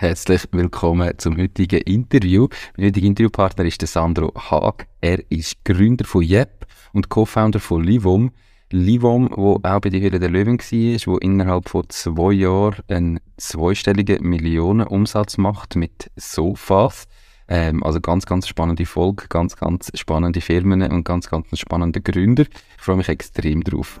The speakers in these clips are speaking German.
Herzlich willkommen zum heutigen Interview. Mein heutiger Interviewpartner ist der Sandro Haag. Er ist Gründer von Yep und Co-Founder von Livom. Livom, wo auch bei der Höhle der Löwen war, wo innerhalb von zwei Jahren einen zweistelligen Millionenumsatz macht mit Sofas. Ähm, also ganz, ganz spannende Folge, ganz, ganz spannende Firmen und ganz, ganz spannende Gründer. Ich freue mich extrem drauf.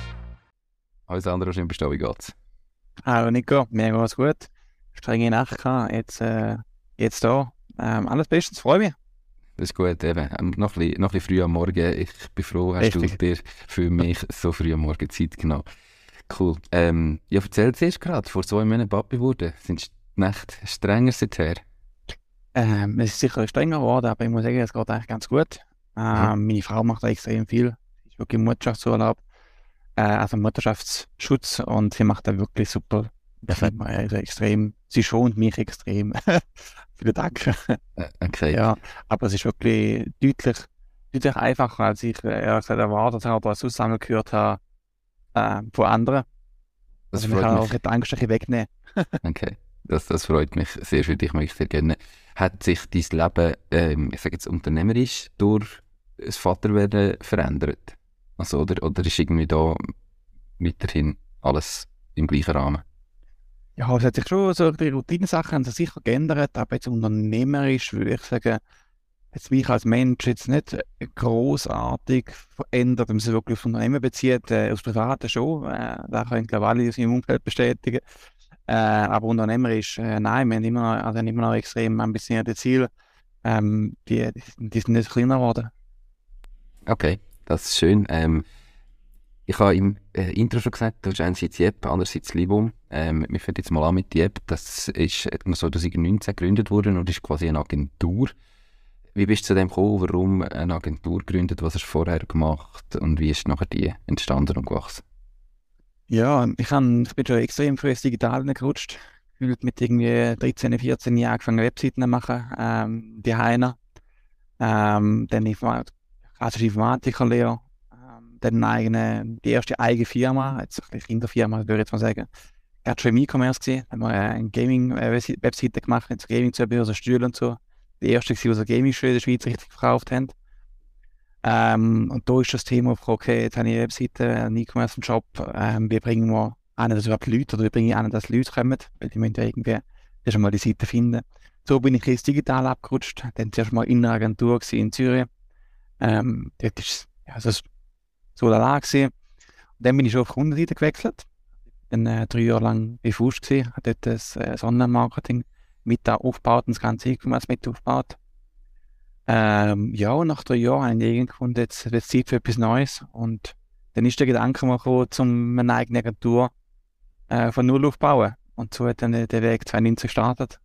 Alles andere schön bestehen, wie geht's? Hallo Nico, mir geht's gut. Strenge Nacht gehabt, jetzt, äh, jetzt da. Ähm, alles bestens, freue mich. Das ist gut, eben. Ähm, noch, ein bisschen, noch ein bisschen früh am Morgen. Ich bin froh, hast Richtig. du dir für mich so früh am Morgen Zeit genommen. Cool. Ähm, ja, erzähl zuerst gerade, vor zwei Monaten Papi wurde. Sind die Nächte strenger seither? Ähm, es ist sicher strenger geworden, aber ich muss sagen, es geht eigentlich ganz gut. Ähm, mhm. Meine Frau macht extrem viel. Ist wirklich im Mutterschaftsurlaub äh, also Mutterschaftsschutz und sie macht da wirklich super. Perfekt. Also extrem, sie schont mich extrem. Vielen Dank. Äh, okay. Ja, aber es ist wirklich deutlich, deutlich einfacher, als ich äh, ehrlich gesagt erwartet habe oder sonst gehört habe äh, von anderen. Das also freut ich kann mich. auch die Angst wegnehmen. okay. Das, das freut mich sehr für dich, mag ich sehr gerne. Hat sich dein Leben, ähm, ich sage jetzt unternehmerisch, durch das Vaterwerden verändert? Also, oder, oder ist irgendwie da weiterhin alles im gleichen Rahmen? Ja, es hat sich schon so die Routinesachen haben sich sicher geändert, aber jetzt unternehmerisch würde ich sagen, jetzt mich als Mensch jetzt nicht großartig verändert, wenn man sich wirklich auf Unternehmen bezieht, äh, aus Privaten schon, äh, da können glaube alle aus ihrem Umfeld bestätigen. Äh, aber unternehmerisch, äh, nein, wir haben immer noch, also immer noch extrem ambitionierte Ziele, ähm, die, die sind nicht kleiner geworden. Okay. Das ist schön. Ähm, ich habe im äh, Intro schon gesagt, du hast einerseits Jeb, andererseits Libum. Ähm, wir fangen jetzt mal an mit Jeb. Das ist 2019 gegründet worden und ist quasi eine Agentur. Wie bist du zu dem gekommen? Warum eine Agentur gegründet? Was hast du vorher gemacht? Und wie ist nachher die entstanden und gewachsen? Ja, ich, kann, ich bin schon extrem früh ins Digitale gerutscht. Mit irgendwie 13, 14 Jahren angefangen Webseiten zu machen, ähm, die Heiner. Ähm, dann ich also Informatikerlehre, ähm, dann eigene, die erste eigene Firma, jetzt eine Kinderfirma, würde ich jetzt mal sagen. Er hat schon im E-Commerce gesehen, haben wir eine Gaming-Webseite gemacht, mit so Gaming-Zubehör, so Stühle und so. Die erste, die so Gaming-Stühle in der Schweiz richtig verkauft haben. Ähm, und da ist das Thema, okay, jetzt habe ich eine Webseite, einen E-Commerce-Shop, ähm, wie bringen wir an, dass überhaupt Leute, oder wie bringe ich an, dass Leute kommen, weil die müssen ja irgendwie erst mal die Seite finden. So bin ich ins Digital abgerutscht, dann zuerst mal in einer Agentur in Zürich, ähm, dort ist ja, also so la gewesen. Und dann bin ich schon auf Kundenseite gewechselt. Dann äh, drei Jahre lang bei Fuß gesehen, habe dort das äh, Sonnenmarketing mit aufgebaut und das ganze E-Commerce mit aufgebaut. Ähm, ja, und nach drei Jahren habe ich irgendwann jetzt es Zeit für etwas Neues. Und dann ist der Gedanke gekommen, um eine eigene Agentur äh, von Null aufzubauen. Und so hat dann der Weg 2019 gestartet.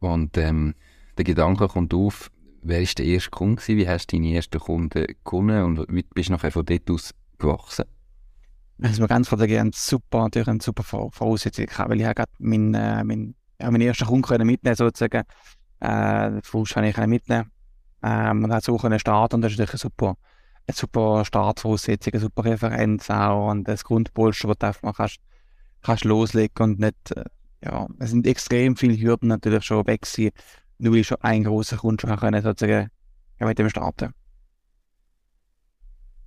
Und ähm, der Gedanke kommt auf, wer war der erste Kunde? Wie hast du deine ersten Kunden gewonnen und wie bist du nachher von dort aus gewachsen? Also ganz klar sagen, super, natürlich eine super Voraussetzung weil ich habe gerade meinen, äh, meinen, ja, meinen ersten Kunden können mitnehmen sozusagen. Äh, den Fuß kann ich mitnehmen ähm, und hat so können starten und das ist natürlich eine super, eine super Startvoraussetzung, eine super Referenz auch und das Grundpolster, das einfach kannst, kannst loslegen und nicht, äh, ja, es sind extrem viele Hürden natürlich schon weg gewesen, nur weil schon ein großer Kunde schon können, sozusagen ja, mit dem starten.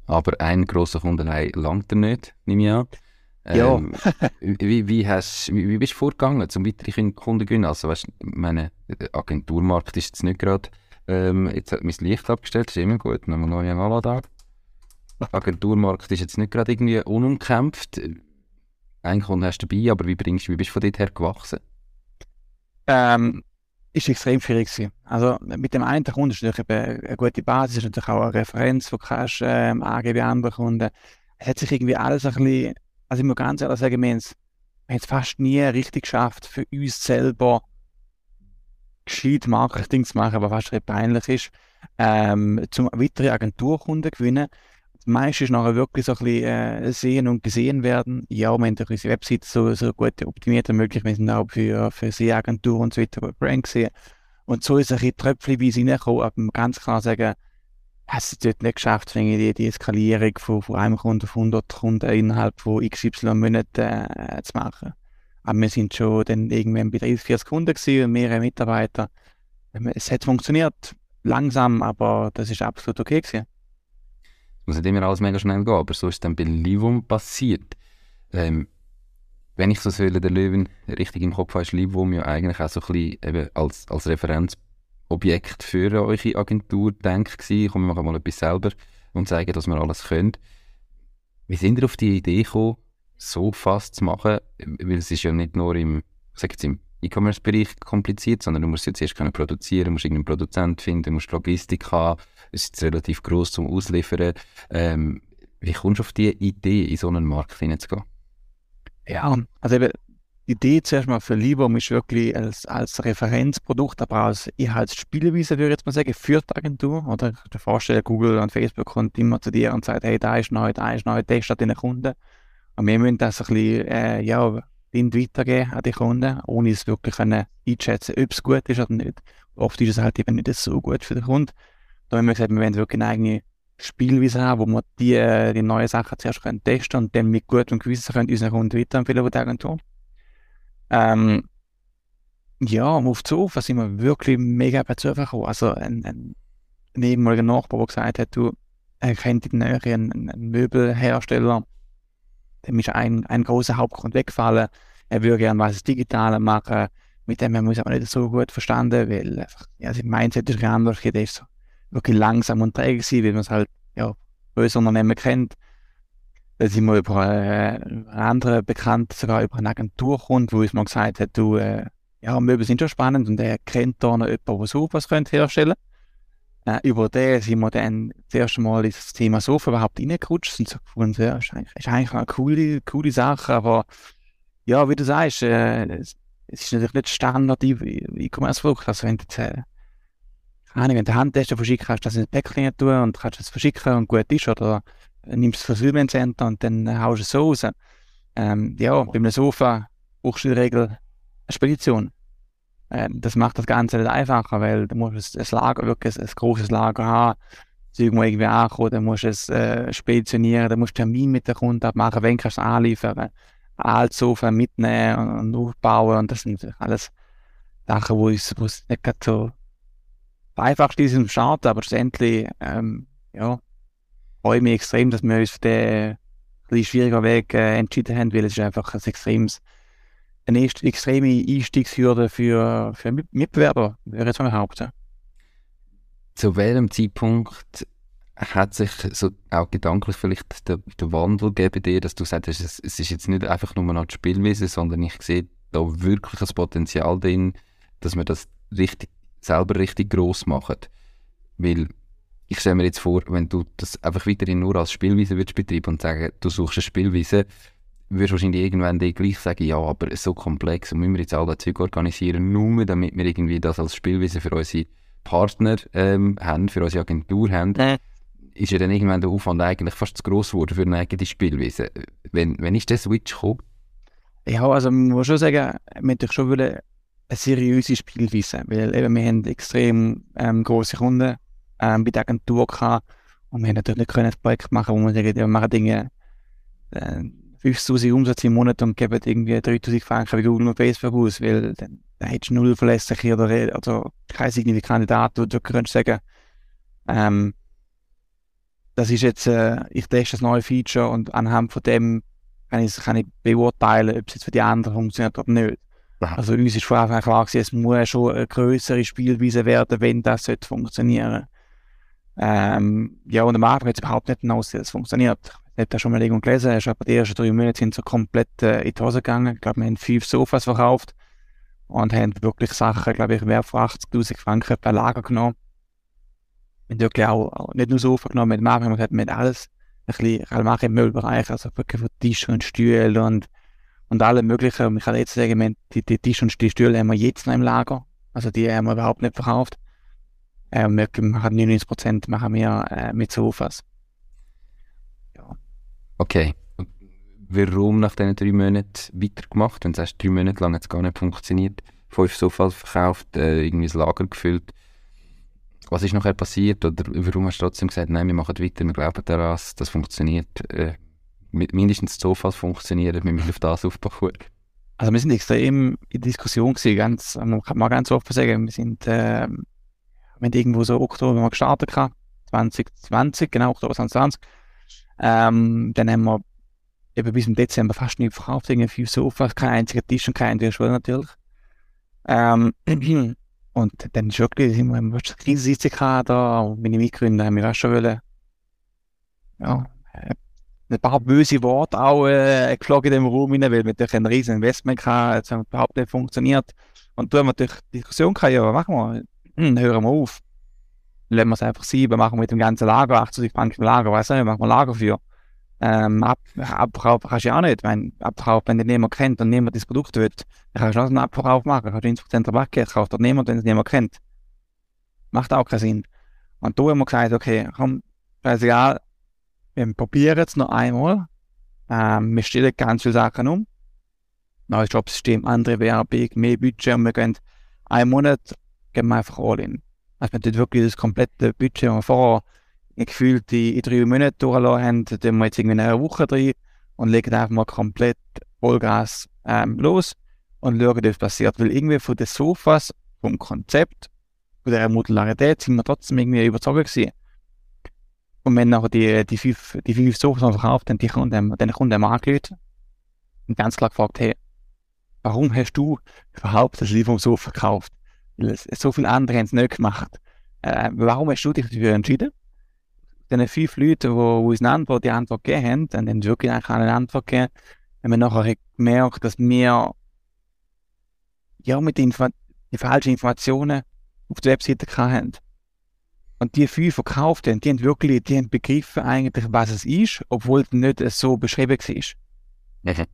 Aber ein großer Kunde langt er nicht, nehme ich an. Ja. Ähm, wie, wie, hast, wie, wie bist du vorgegangen, zum weiteren Kunden zu gewinnen? Also, weißt, meine Agenturmarkt ist jetzt nicht gerade, ähm, jetzt hat mein Licht abgestellt, ist immer gut, nochmal neue Anlage. Agenturmarkt ist jetzt nicht gerade irgendwie unumkämpft. Einen Kunden hast du dabei, aber wie bringst wie bist du von dort her gewachsen? Ähm, ist extrem schwierig gewesen. Also mit dem einen Kunden natürlich eben eine gute Basis, ist natürlich auch eine Referenz, du kannst ähm, angeben anderen Kunden. Es hat sich irgendwie alles ein bisschen, also ich muss ganz ehrlich sagen, wir haben es, fast nie richtig geschafft, für uns selber gescheit Marketing zu machen, was fast peinlich ist, ähm, zum weitere Agenturkunden gewinnen. Meistens ist nachher wirklich so ein bisschen äh, sehen und gesehen werden. Ja, wir haben unsere Webseite so, so gut optimiert wie möglich. Wir sind auch für, für Seeagenturen und so weiter Brand gesehen. Und so ist ein bisschen tröpfchenweise reingekommen, aber man ganz klar sagen, hast du dort nicht geschafft, die, die Eskalierung von, von einem Kunden auf 100 Kunden innerhalb von XY Monaten äh, zu machen. Aber wir sind schon dann irgendwann bei 30, 40 Kunden gewesen und mehrere Mitarbeiter. Es hat funktioniert, langsam, aber das ist absolut okay gewesen. Muss nicht immer alles mega schnell gehen, aber so ist es dann bei Livum passiert. Ähm, wenn ich so Säule der Löwen richtig im Kopf habe, ist Livum ja eigentlich auch so ein bisschen eben als, als Referenzobjekt für eure Agentur denkt gewesen. Komm, wir mal etwas selber und zeigen, dass wir alles können. Wie sind ihr auf die Idee gekommen, so fast zu machen? Weil es ist ja nicht nur im, im E-Commerce-Bereich kompliziert, sondern du musst jetzt erst können produzieren, du musst irgendeinen Produzent finden, musst Logistik haben, es ist relativ groß zum Ausliefern. Ähm, wie kommst du auf die Idee, in so einen Markt hineinzugehen? Ja, also eben, die Idee zuerst mal für Libom ist wirklich als, als Referenzprodukt, aber als Inhaltsspielweise, würde ich jetzt mal sagen, für die Agentur. Oder ich kann vorstellen, Google und Facebook kommt immer zu dir und sagt, hey, da ist neu, da ist neu, test an deinen Kunden. Und wir müssen das ein bisschen, äh, ja, weitergeben an die Kunden, ohne es wirklich können einschätzen ob es gut ist oder nicht. Oft ist es halt eben nicht so gut für den Kunden. Da haben wir gesagt, wir wollen wirklich eine eigene Spielweise haben, wo wir die, die neuen Sachen zuerst können testen und dann mit gutem Gewissen können unseren Kunden weiterempfehlen, die Agentur. Ähm, ja, auf zu Sofa sind wir wirklich mega bei Zufall gekommen. Also ein, ein, ein ehemaliger Nachbar, der gesagt hat, du, er kennt in der Nähe einen, einen Möbelhersteller, dem ist ein, ein großer Hauptgrund weggefallen. Er würde gerne was Digitales machen. Mit dem haben wir uns aber nicht so gut verstanden, weil einfach, ja, sein Mindset ist anders. Der so wirklich langsam und träge gewesen, weil man es halt, ja, böse Unternehmen kennt. Dann sind wir über äh, einen anderen Bekannten, sogar über eine Agentur kommt, wo uns mal gesagt hat, du, äh, ja, Möbel sind schon spannend und er kennt da noch jemanden, der Sofas könnte herstellen äh, über den sind wir dann das erste Mal ins Thema Sofa überhaupt reingerutscht und so gefunden, ja, ist eigentlich, ist eigentlich eine coole, coole Sache, aber ja, wie du sagst, äh, es, es, ist natürlich nicht Standard E-Commerce-Produkt, also wenn du jetzt, äh, keine wenn du Handtesten verschicken kannst, das in ein Päckchen tun und kannst es verschicken und gut ist, oder nimmst es Fulfillment Center und dann haust du es so raus. Ähm, ja, bei einem Sofa brauchst du in der Regel eine Spedition. Äh, das macht das Ganze nicht einfacher, weil du musst ein Lager, wirklich ein, ein großes Lager haben, das irgendwo irgendwie ankommen, dann musst du es äh, speditionieren, dann musst du Termin mit dem Kunden abmachen, wenn kannst du es anliefern, alles Sofa mitnehmen und, und aufbauen und das sind alles Sachen, wo es, wo es nicht so einfach im Start, aber schlussendlich, ähm, ja, freue mich extrem, dass wir uns für den ein schwieriger Weg äh, entschieden haben, weil es ist einfach ein extremes eine extreme Einstiegshürde für, für Mitbewerber, jetzt mal behaupten. Zu welchem Zeitpunkt hat sich so auch gedanklich vielleicht der, der Wandel gegeben dir, dass du sagst, es, es ist jetzt nicht einfach nur noch die Spielweise, sondern ich sehe da wirklich ein Potenzial drin, dass wir das richtig, selber richtig gross machen. Weil ich stelle mir jetzt vor, wenn du das einfach weiterhin nur als Spielweise würdest betreiben und sagen, du suchst eine Spielweise, wirst wahrscheinlich irgendwann dir gleich sagen, ja, aber so komplex und müssen wir jetzt all das Zeug organisieren, nur damit wir irgendwie das als Spielweise für unsere Partner ähm, haben, für unsere Agentur haben, nee. ist ja dann irgendwann der Aufwand eigentlich fast zu gross geworden für eine eigene Spielweise. Wenn, wenn ist der Switch gekommen? Ja, also man muss schon sagen, wir hätten schon eine seriöse Spielweise, weil eben wir haben extrem ähm, grosse Kunden ähm, bei der Agentur gehabt und wir haben natürlich nicht ein Projekt machen, wo wir sagen, wir machen Dinge äh, 5000 Umsatz im Monat und geben irgendwie 3000 Franken wie Google und Facebook aus, weil dann, dann hättest du null verlässliche oder, oder keine signifikante Daten, wo du könntest sagen, ähm, das ist jetzt, äh, ich teste das neue Feature und anhand von dem kann ich, kann ich beurteilen, ob es jetzt für die anderen funktioniert oder nicht. Aha. Also uns ist von Anfang an klar es muss schon eine größere Spielweise werden, wenn das funktionieren. Ähm, ja, und am Anfang hat es überhaupt nicht ausgesehen, dass es funktioniert. Ich habe da schon mal irgendwo gelesen, ist aber die ersten drei Monate sind so komplett äh, in die Hose gegangen. Ich glaube, wir haben fünf Sofas verkauft und haben wirklich Sachen, glaube ich, wert von 80.000 Franken per Lager genommen. Wir haben wirklich auch, auch nicht nur Sofa genommen, wir haben gesagt, wir haben alles ein bisschen, machen im Müllbereich, also wirklich von Tisch und Stühlen und, und allem möglichen. Und ich kann jetzt sagen, die, die Tisch und die Stühle haben wir jetzt noch im Lager. Also die haben wir überhaupt nicht verkauft. Äh, wir machen 99% machen wir äh, mit Sofas. Okay. Und warum nach diesen drei Monaten weitergemacht? Wenn du sagst, drei Monate lang hat es gar nicht funktioniert, fünf Sofas verkauft, äh, irgendwie das Lager gefüllt. Was ist nachher passiert? Oder warum hast du trotzdem gesagt, nein, wir machen weiter, wir glauben daran, das funktioniert? Äh, mindestens die Sofas funktionieren, wir auf das aufbauen. Also wir sind extrem in Diskussion gewesen, ganz, man kann mal ganz offen sagen, wir sind, äh, wir haben irgendwo so Oktober mal gestartet gehabt, 2020, genau, Oktober 2020. Ähm, dann haben wir eben bis im Dezember fast nicht verkauft, irgendwie fünf Sofas, kein einziger Tisch und kein Tisch natürlich. Ähm, und dann ist wirklich, wir im Krisensitzung gehabt, da, und meine Mitgründer haben wir auch schon wollen, ja, äh, ein paar böse Worte auch äh, geflogen in dem Raum rein, weil wir natürlich ein riesen Investment hatten, es hat überhaupt nicht funktioniert. Und da haben wir natürlich die Diskussion gehabt, ja, was machen wir? Hm, hören wir auf. Lassen wir es einfach sein, was machen wir mit dem ganzen Lager, 80 Franken im Lager, weißt du, machen wir Lager für. Ähm, ab, Abverkauf kannst du ja auch nicht. Wenn Abverkauf, wenn dich niemand kennt und niemand das Produkt will, dann kannst du auch einen Abverkauf machen. Kannst du 20% Rabatt geben, kauft dort niemand, wenn es niemand kennt. Macht auch keinen Sinn. Und da haben wir gesagt, okay, komm, scheißegal, wir probieren es noch einmal. Ähm, wir stellen ganz viele Sachen um. Neues Jobsystem, andere Werbung, mehr Budget und wir gehen einen Monat gehen wir einfach all in. Also wir tun wirklich das komplette Budget, das wir vorher gefühlt in, in drei Monaten durchgelassen haben, tun wir jetzt irgendwie in einer Woche drin und legen einfach mal komplett Vollgas ähm, los und schauen, was passiert. Weil irgendwie von den Sofas, vom Konzept, von der Modularität sind wir trotzdem irgendwie überzeugt gewesen. Und wenn nachher die, die fünf, die fünf noch verkauft haben, die Kunden, den Kunden haben angerufen und ganz klar gefragt, hey, warum hast du überhaupt das Lieferungssofa verkauft? Weil so viele andere haben es nicht gemacht. Äh, warum hast du dich dafür entschieden? Den fünf Leuten, die, uns eine Antwort, die Antwort gegeben haben, dann haben sie wirklich eigentlich eine Antwort gegeben, haben wir nachher gemerkt, dass wir ja mit den, die falschen Informationen auf der Webseite haben. Und die fünf verkauft haben, die haben wirklich, die haben begriffen eigentlich, was es ist, obwohl es nicht so beschrieben war. Mhm.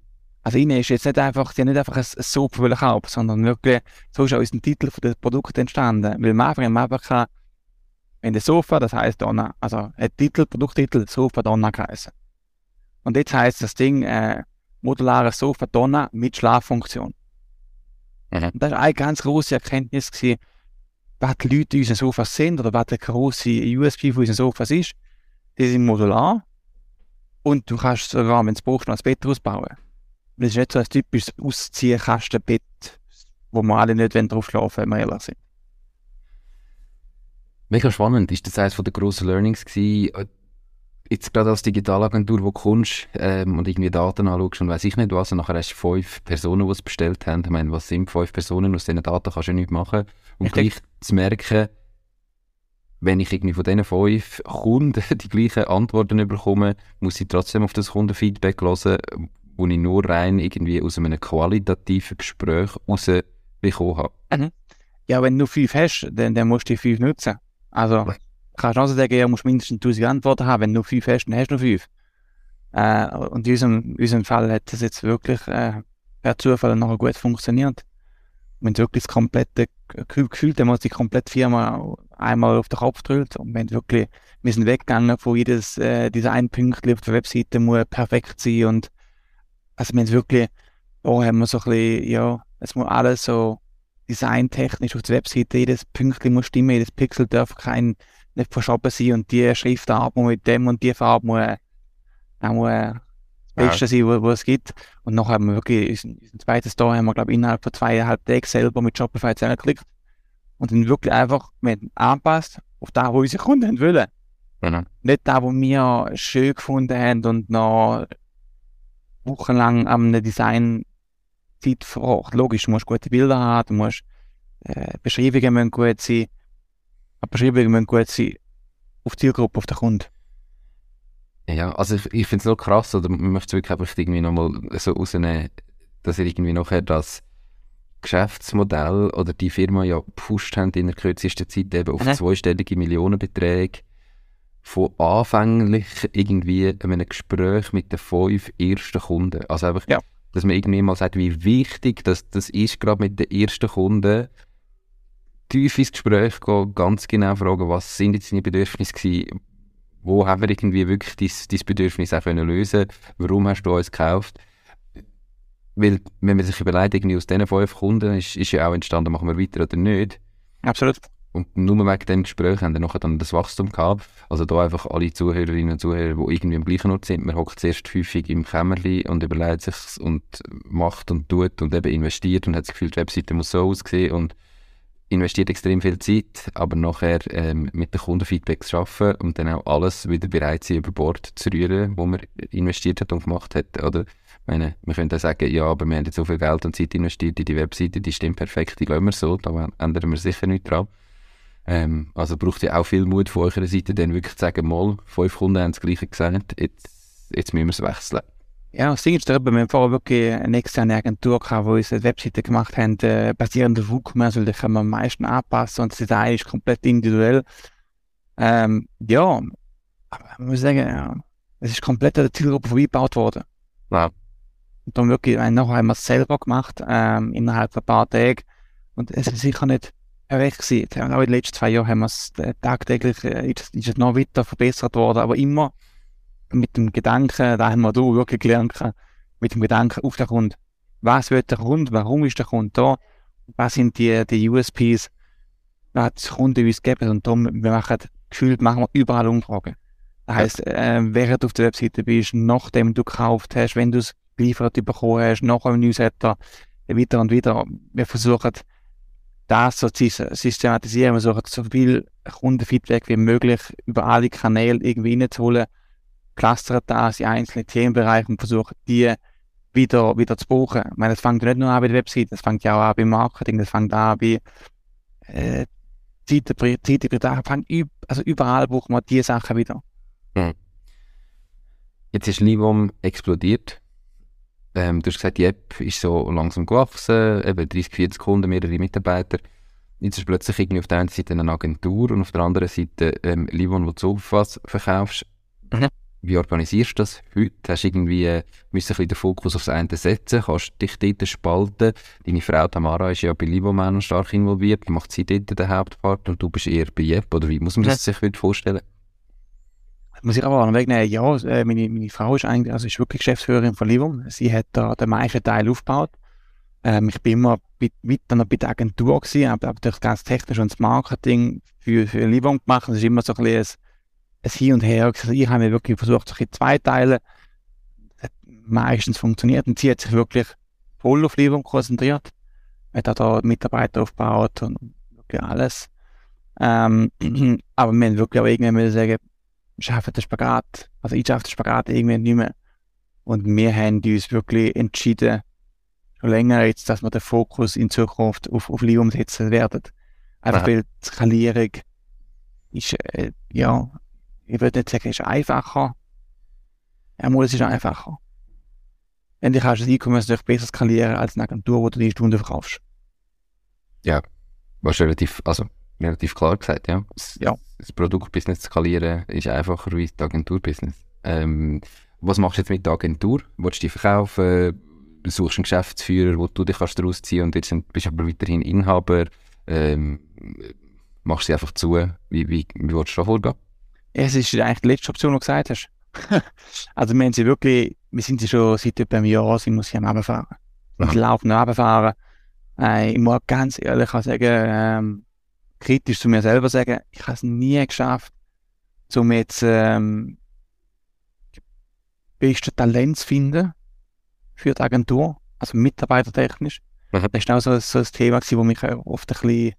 Also ihnen ist jetzt nicht einfach, sie haben nicht einfach ein, ein Soap kaufen, sondern wirklich, so ist auch unser Titel von dem Produkt entstanden. Weil am Anfang haben wir einfach wenn der Sofa, das heißt Donna, also ein Titel, Produkttitel, Sofa Donna geheißen. Und jetzt heißt das Ding, äh, modulares Sofa Donna mit Schlaffunktion. Mhm. Und das war eine ganz große Erkenntnis gewesen, was die Leute in unseren Sofas sind oder was der große USB von unseren Sofas ist. Die sind modular und du kannst sogar, wenn du es brauchst, noch ein Bett ausbauen. Das ist nicht so ein typisches Ausziehkastenbett, wo wir alle nicht drauf schlafen wenn wir ehrlich sind. Mega spannend. Ist das eines der grossen Learnings gewesen? Jetzt gerade als Digitalagentur, wo du kommst ähm, und irgendwie Daten anschaust und weiß ich nicht was, und nachher hast du fünf Personen, die es bestellt haben. Ich meine, was sind fünf Personen? Aus diesen Daten kannst du ja nichts machen. Und Ich gleich zu merken, wenn ich irgendwie von diesen fünf Kunden die gleichen Antworten bekomme, muss ich trotzdem auf das Kundenfeedback hören, wo ich nur rein irgendwie aus einem qualitativen Gespräch rausbekommen habe. Ja, wenn du fünf hast, dann, dann musst du die fünf nutzen. Also, kannst du auch sagen, ja, musst mindestens 1000 Antworten haben. Wenn du nur fünf hast, dann hast du nur fünf. Äh, und in unserem, in unserem Fall hat das jetzt wirklich äh, per Zufall nachher gut funktioniert. Wir haben wirklich das komplette, ge- gefühlt haben wir die komplette Firma einmal auf den Kopf gedrückt und wir haben wirklich, wir sind weggegangen von jedes, äh, dieser ein Pünktchen auf der Webseite muss perfekt sein und also wir haben wirklich, oh, haben wir so ein bisschen, ja, es muss alles so designtechnisch auf der Webseite, jedes Pünktchen muss stimmen, jedes Pixel darf kein, nicht verschoben sein und die Schriftart muss mit dem und die Farbe muss, auch muss das Beste sein, was es gibt. Und nachher haben wir wirklich, unseren zweiten Store haben wir, glaube ich, innerhalb von zweieinhalb Tagen selber mit Shopify zusammengeklickt und dann wirklich einfach haben angepasst auf das, was unsere Kunden wollen. Genau. Nicht das, was wir schön gefunden haben und noch wochenlang am Design Zeit verbracht. Logisch, du musst gute Bilder haben, du musst, äh, Beschreibungen müssen gut sein. Aber Beschreibungen müssen gut sein auf die Zielgruppe, auf den Kunden. Ja, also ich, ich finde es noch krass, oder man möchte es wirklich einfach irgendwie nochmal so rausnehmen, dass ihr irgendwie nachher das Geschäftsmodell oder die Firma ja gepusht haben in der kürzesten Zeit eben auf Mhm. zweistellige Millionenbeträge von anfänglich irgendwie einem Gespräch mit den fünf ersten Kunden. Also einfach, Ja. dass man irgendwie mal sagt, wie wichtig das, das ist, gerade mit den ersten Kunden, tief ins Gespräch gehen, ganz genau fragen, was sind jetzt deine Bedürfnisse gewesen, wo haben wir irgendwie wirklich dein, Bedürfnis auch können lösen warum hast du uns gekauft? Weil, wenn man sich überlegt, irgendwie aus diesen fünf Kunden ist, ist ja auch entstanden, machen wir weiter oder nicht. Absolut. Und nur wegen dem Gespräch haben wir nachher dann das Wachstum gehabt. Also da einfach alle Zuhörerinnen und Zuhörer, die irgendwie am gleichen Ort sind, man hockt zuerst häufig im Kämmerli und überlegt sich's und macht und tut und eben investiert und hat das Gefühl, die Webseite muss so aussehen und investiert extrem viel Zeit, aber nachher ähm, mit den Kundenfeedbacks arbeiten und dann auch alles wieder bereit sein, über Bord zu rühren, wo man investiert hat und gemacht hat. Oder ich meine, wir können dann sagen, ja, aber wir haben jetzt so viel Geld und Zeit investiert in die Webseite, die stimmt perfekt, die lassen wir so, da ändern wir sicher nichts dran. Ähm, also braucht ja auch viel Mut von eurer Seite, dann wirklich zu sagen, mal, fünf Kunden haben das Gleiche gesagt, jetzt, jetzt müssen wir es wechseln. Ja, das Ding ist darüber, wir haben vorher wirklich eine externe Agentur gehabt, die uns eine Webseite gemacht haben, äh, basierend auf WooCommerce, weil da können wir am meisten anpassen und das Design ist komplett individuell. Ähm, ja, aber ich muss sagen, ja, es ist komplett an der Zielgruppe vorbeigebaut worden. Ja. Und dann wirklich, nachher haben wir es selber gemacht, ähm, innerhalb von ein paar Tagen. Und es ist sicher nicht perfekt gewesen. Auch in den letzten zwei Jahren haben wir es äh, tagtäglich, äh, ist, ist es noch weiter verbessert worden, aber immer mit dem Gedanken, da haben wir du wirklich gelernt, gehabt, mit dem Gedanken auf den Kunden. Was will der Kunde? Warum ist der Kunde da? Was sind die, die USPs? Was hat der Kunde uns gegeben? Und darum, wir machen, gefühlt machen wir überall Umfragen. Das heisst, äh, während du auf der Webseite bist, nachdem du gekauft hast, wenn du es geliefert bekommen hast, nach einem Newsletter, wieder und wieder. Wir versuchen, das so zu sys- systematisieren. Wir versuchen, so viel Kundenfeedback wie möglich über alle Kanäle irgendwie reinzuholen, clustern das in einzelne Themenbereiche und versuchen, die wieder, wieder zu brauchen. Ich meine, es fängt ja nicht nur an bei der Webseite, es fängt ja auch an beim Marketing, das fängt an bei äh, Zeitberichten, also überall braucht man diese Sachen wieder. Jetzt ist Livom explodiert. Ähm, du hast gesagt, die App ist so langsam gewachsen, eben 30, 40 Kunden, mehrere Mitarbeiter. Jetzt ist plötzlich irgendwie auf der einen Seite eine Agentur und auf der anderen Seite ähm, Livon, wo du was verkaufst. Mhm. Wie organisierst du das heute? Hast du irgendwie, äh, müssen ein bisschen den Fokus aufs eine setzen? Kannst du dich dort spalten? Deine Frau Tamara ist ja bei Livoman stark involviert, macht sie dort den Hauptpart und du bist eher bei Jep, oder wie muss man das sich heute vorstellen? Muss ich aber wegnehmen, ja, äh, meine, meine Frau ist eigentlich, also ist wirklich Geschäftsführerin von Livum. Sie hat da den meisten Teil aufgebaut. Ähm, ich bin immer weiter noch bei der Agentur gewesen, durch das ganze Technische und das Marketing für, für Livum gemacht. Das ist immer so ein bisschen ein, ein Hin und Her. Also ich habe mir wirklich versucht, so in zwei Teile. Das hat meistens funktioniert und sie hat sich wirklich voll auf Livum konzentriert. Hat auch da Mitarbeiter aufgebaut und wirklich alles. Ähm, aber wir haben wirklich auch irgendwann müssen sagen, schaffen den Spagat, also ich schaffe den Spagat irgendwann nicht mehr. Und wir haben uns wirklich entschieden, schon länger jetzt, dass wir den Fokus in Zukunft auf, auf Lium setzen werden. Einfach Aha. weil die Skalierung ist, äh, ja, ich würde nicht sagen, ist einfacher. Ja, mal, es ist einfacher. Endlich kannst du das E-Commerce natürlich besser skalieren als eine Agentur, wo du die Stunde verkaufst. Was relativ, also relativ klar gesagt, ja. Das, Ja. das Produktbusiness skalieren ist einfacher wie das Agenturbusiness. Ähm, was machst du jetzt mit der Agentur? Willst du die verkaufen? Du suchst einen Geschäftsführer, wo du dich kannst daraus ziehen und jetzt bist aber weiterhin Inhaber. Ähm, machst sie einfach zu. Wie, wie, wie willst du da vorgehen? Es ist eigentlich die letzte Option, die du gesagt hast. also wir haben sie wirklich, wir sind sie schon seit etwa einem Jahr, sind wir sie am Abfahren. Aha. Wir laufen am Abfahren. Äh, ich muss ganz ehrlich sagen, ähm, kritisch zu mir selber sagen, ich habe es nie geschafft, um jetzt ähm, beste Talent zu finden für die Agentur, also mitarbeitertechnisch. Mhm. Das ist auch so, so ein Thema gewesen, wo mich oft ein bisschen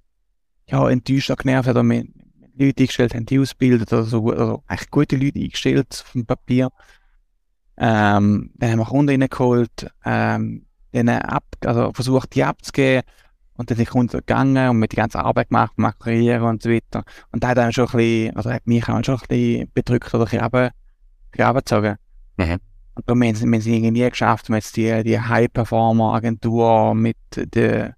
ja, enttäuscht hat, genervt hat, wir Leute eingestellt haben, die ausbildet oder so, oder eigentlich gute Leute eingestellt auf dem Papier. Ähm, dann haben wir Kunden reingeholt, ähm, denen ab, also versucht, die abzugeben. Und dann sind die Kunden gegangen und mit die ganze Arbeit gemacht, makrieren und so weiter. Und da hat dann schon ein bisschen, also hat mich auch schon ein bisschen bedrückt oder ein bisschen runtergezogen. Mhm. Und darum haben sie, sie irgendwie geschafft, um jetzt die, die High-Performer-Agentur mit den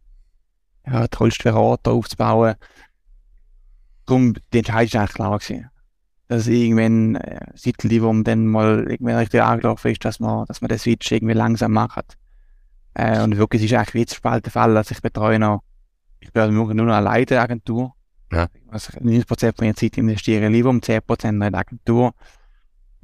ja, tollsten Berater aufzubauen. Darum, die Entscheidung ist eigentlich klar gewesen. Dass irgendwann, äh, seit Livum dann mal irgendwie richtig angelaufen ist, dass man, dass man den Switch irgendwie langsam macht. Äh, und wirklich, es ist eigentlich wie jetzt bald der Fall, dass ich betreue noch, ich bin nur, nur noch alleine Agentur. Ja. Also 90% von meiner Zeit investiere ich lieber um 10% in die Agentur.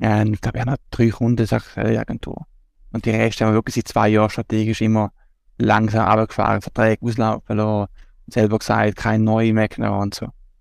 Äh, ich glaube, ich habe noch drei Kunden, sag ich, in der Agentur. Und die Rest haben wir wirklich seit zwei Jahren strategisch immer langsam runtergefahren, Verträge auslaufen lassen, selber gesagt, kein neue mehr genommen und so.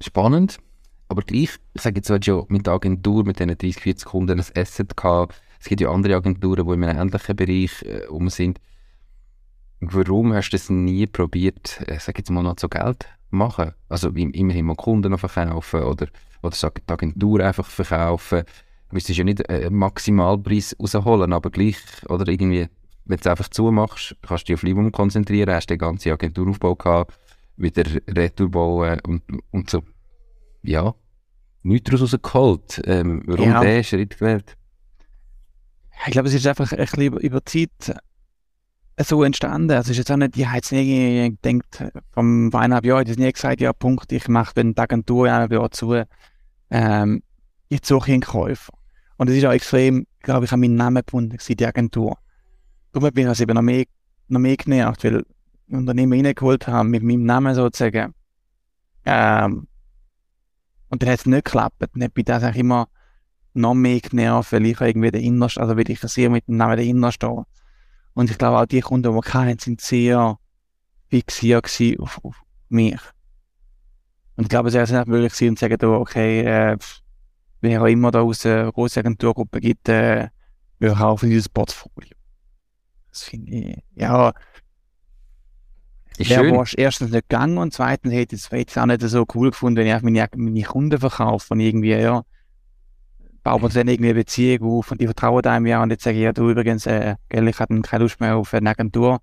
spannend. Aber gleich, ich sage jetzt, du hast ja mit der Agentur, mit diesen 30, 40 Kunden ein Asset gehabt. Es gibt ja andere Agenturen, die in einem ähnlichen Bereich äh, um sind. Warum hast du es nie probiert, äh, sag jetzt mal noch zu Geld machen? Also immerhin mal Kunden noch verkaufen oder, oder sag, die Agentur einfach verkaufen. Du müsstest ja nicht einen Maximalpreis rausholen, aber gleich, oder irgendwie, wenn du es einfach zumachst, kannst du dich auf Livum konzentrieren, hast den ganzen Agenturaufbau gehabt, wieder Retour bauen und, und so ja, nichts daraus rausgeholt. Ähm, warum ja. der Schritt gewählt? Ich glaube, es ist einfach ein bisschen über, über Zeit so entstanden. Also es ist jetzt auch nicht, ich habe jetzt nie gedacht, vom eineinhalb Jahr, ich habe nie gesagt, ja, Punkt, ich mache wenn die Agentur eineinhalb Jahre zu, ähm, ich suche einen Käufer. Und es ist auch extrem, glaube ich, an meinen Namen gebunden, die Agentur. Darum bin ich also eben noch mehr, noch mehr genervt, weil Unternehmen reingeholt haben mit meinem Namen sozusagen. Ähm, und dann hat es nicht geklappt. Dann bin ich das eigentlich immer noch mehr genervt, weil ich irgendwie der Innerste, also weil ich sehr mit dem Namen Innerste stehe. Und ich glaube auch die Kunden, die wir hatten, sind sehr fixiert auf, auf mich. Und ich glaube, es ist nicht möglich und sagen, okay, äh, wer auch immer da aus einer großen Agenturgruppe gibt, äh, wir kaufen dieses Portfolio. Das finde ich, ja, ist der schön. war erstens nicht gegangen und zweitens hätte ich es auch nicht so cool gefunden, wenn ich meine, meine Kunden verkaufe und irgendwie, ja, bauen wir dann irgendwie eine Beziehung auf und die vertrauen einem ja und jetzt sage ich, ja, du übrigens, äh, gell, ich hatte keine Lust mehr auf eine Agentur.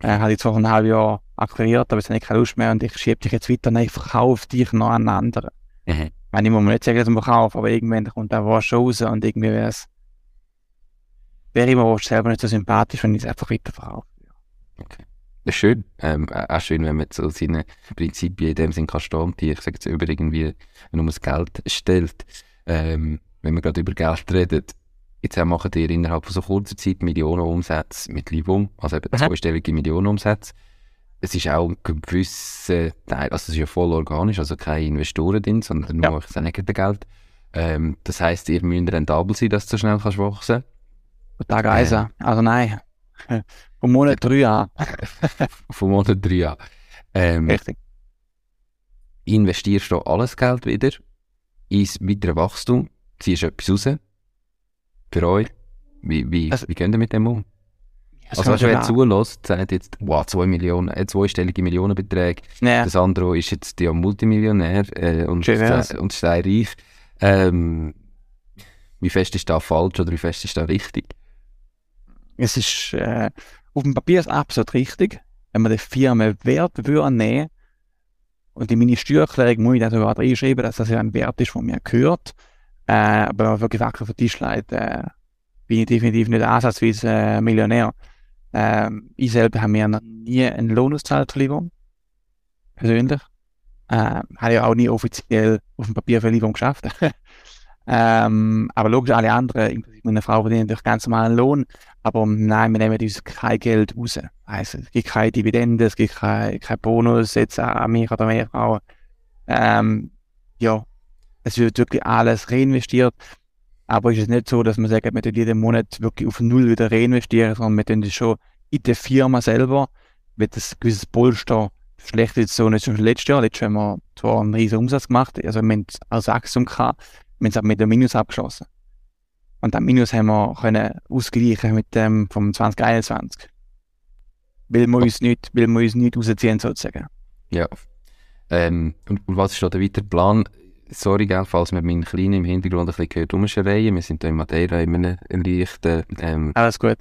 Äh, habe ich zwar ein halbes Jahr akquiriert, aber jetzt habe ich keine Lust mehr und ich schiebe dich jetzt weiter, nein, ich verkaufe dich noch an anderen. Mhm. Ich meine, ich muss mir nicht sagen, dass ich verkaufe, aber irgendwann kommt da was schon raus und irgendwie wäre es, wäre ich mir selber nicht so sympathisch, wenn ich es einfach weiter verkaufe. Okay. Das ist schön. Ähm, auch schön, wenn man so seine Prinzipien in dem Sinn kann stehen die, ich sage jetzt über irgendwie, wenn man das Geld stellt. Ähm, wenn wir gerade über Geld reden, jetzt machen die innerhalb von so kurzer Zeit Millionen Umsätze mit Livum, also eben zweistellige Millionen Umsätze. Es ist auch ein gewisser Teil, also es ist ja voll organisch, also keine Investoren drin, sondern nur ja. sein eigenes Geld. Ähm, das heisst, ihr müsst rentabel sein, dass du so schnell kannst wachsen. Tag eins, äh, also nein. Vom Monat 3 an. Vom Monat 3 an. Ähm, Richtig. Investierst du alles Geld wieder ins weitere Wachstum? Ziehst du etwas raus? Für euch? Wie, wie, also, wie gehen ihr mit dem um? Also, weißt du, wer zulässt, sagt jetzt, wow, zwei Millionen, äh, zweistellige Millionenbeträge. Ja. Das andere ist jetzt ja Multimillionär äh, und, Schön, und steinreich. Ähm, wie fest ist da falsch oder wie fest ist da richtig? Es ist, äh, auf dem Papier ist es absolut richtig. Wenn man die Firma Wert würde nehmen und in meine Steuererklärung muss ich dann sogar reinschreiben, dass das ja ein Wert ist, der mir gehört. Äh, aber wenn man wirklich Fakten auf den Tisch legt, äh, bin ich definitiv nicht ansatzweise äh, Millionär. Äh, ich selber habe mir noch nie einen Lohn ausgezahlt für Persönlich. Äh, habe ja auch nie offiziell auf dem Papier für Lieferung geschafft. ähm, aber logisch, alle anderen, inklusive meine Frau, verdienen natürlich ganz normalen Lohn. Aber nein, wir nehmen uns kein Geld raus. Also, es gibt keine Dividende, es gibt kein, kein Bonus jetzt an mich oder mehr Frauen. Ähm, ja, es wird wirklich alles reinvestiert. Aber es ist nicht so, dass man sagt, wir jeden Monat wirklich auf Null wieder reinvestieren, sondern wir tun das schon in der Firma selber, wird das gewisses Polster schlecht jetzt so nicht schon letztes Jahr. Letztes Jahr haben wir zwar einen riesen Umsatz gemacht, also wir haben als Wachstum gehabt, wir haben mit dem Minus abgeschlossen. Und das Minus haben wir können ausgleichen mit dem vom 2021. Weil wir uns nicht, weil wir uns nicht rausziehen sozusagen. Ja. Ähm, und, und was ist da der weitere Plan? Sorry, gell, falls man meinen Kleinen im Hintergrund ein bisschen gehört rumschreien. Wir sind hier in Madeira in einem leichten, ähm, Alles gut.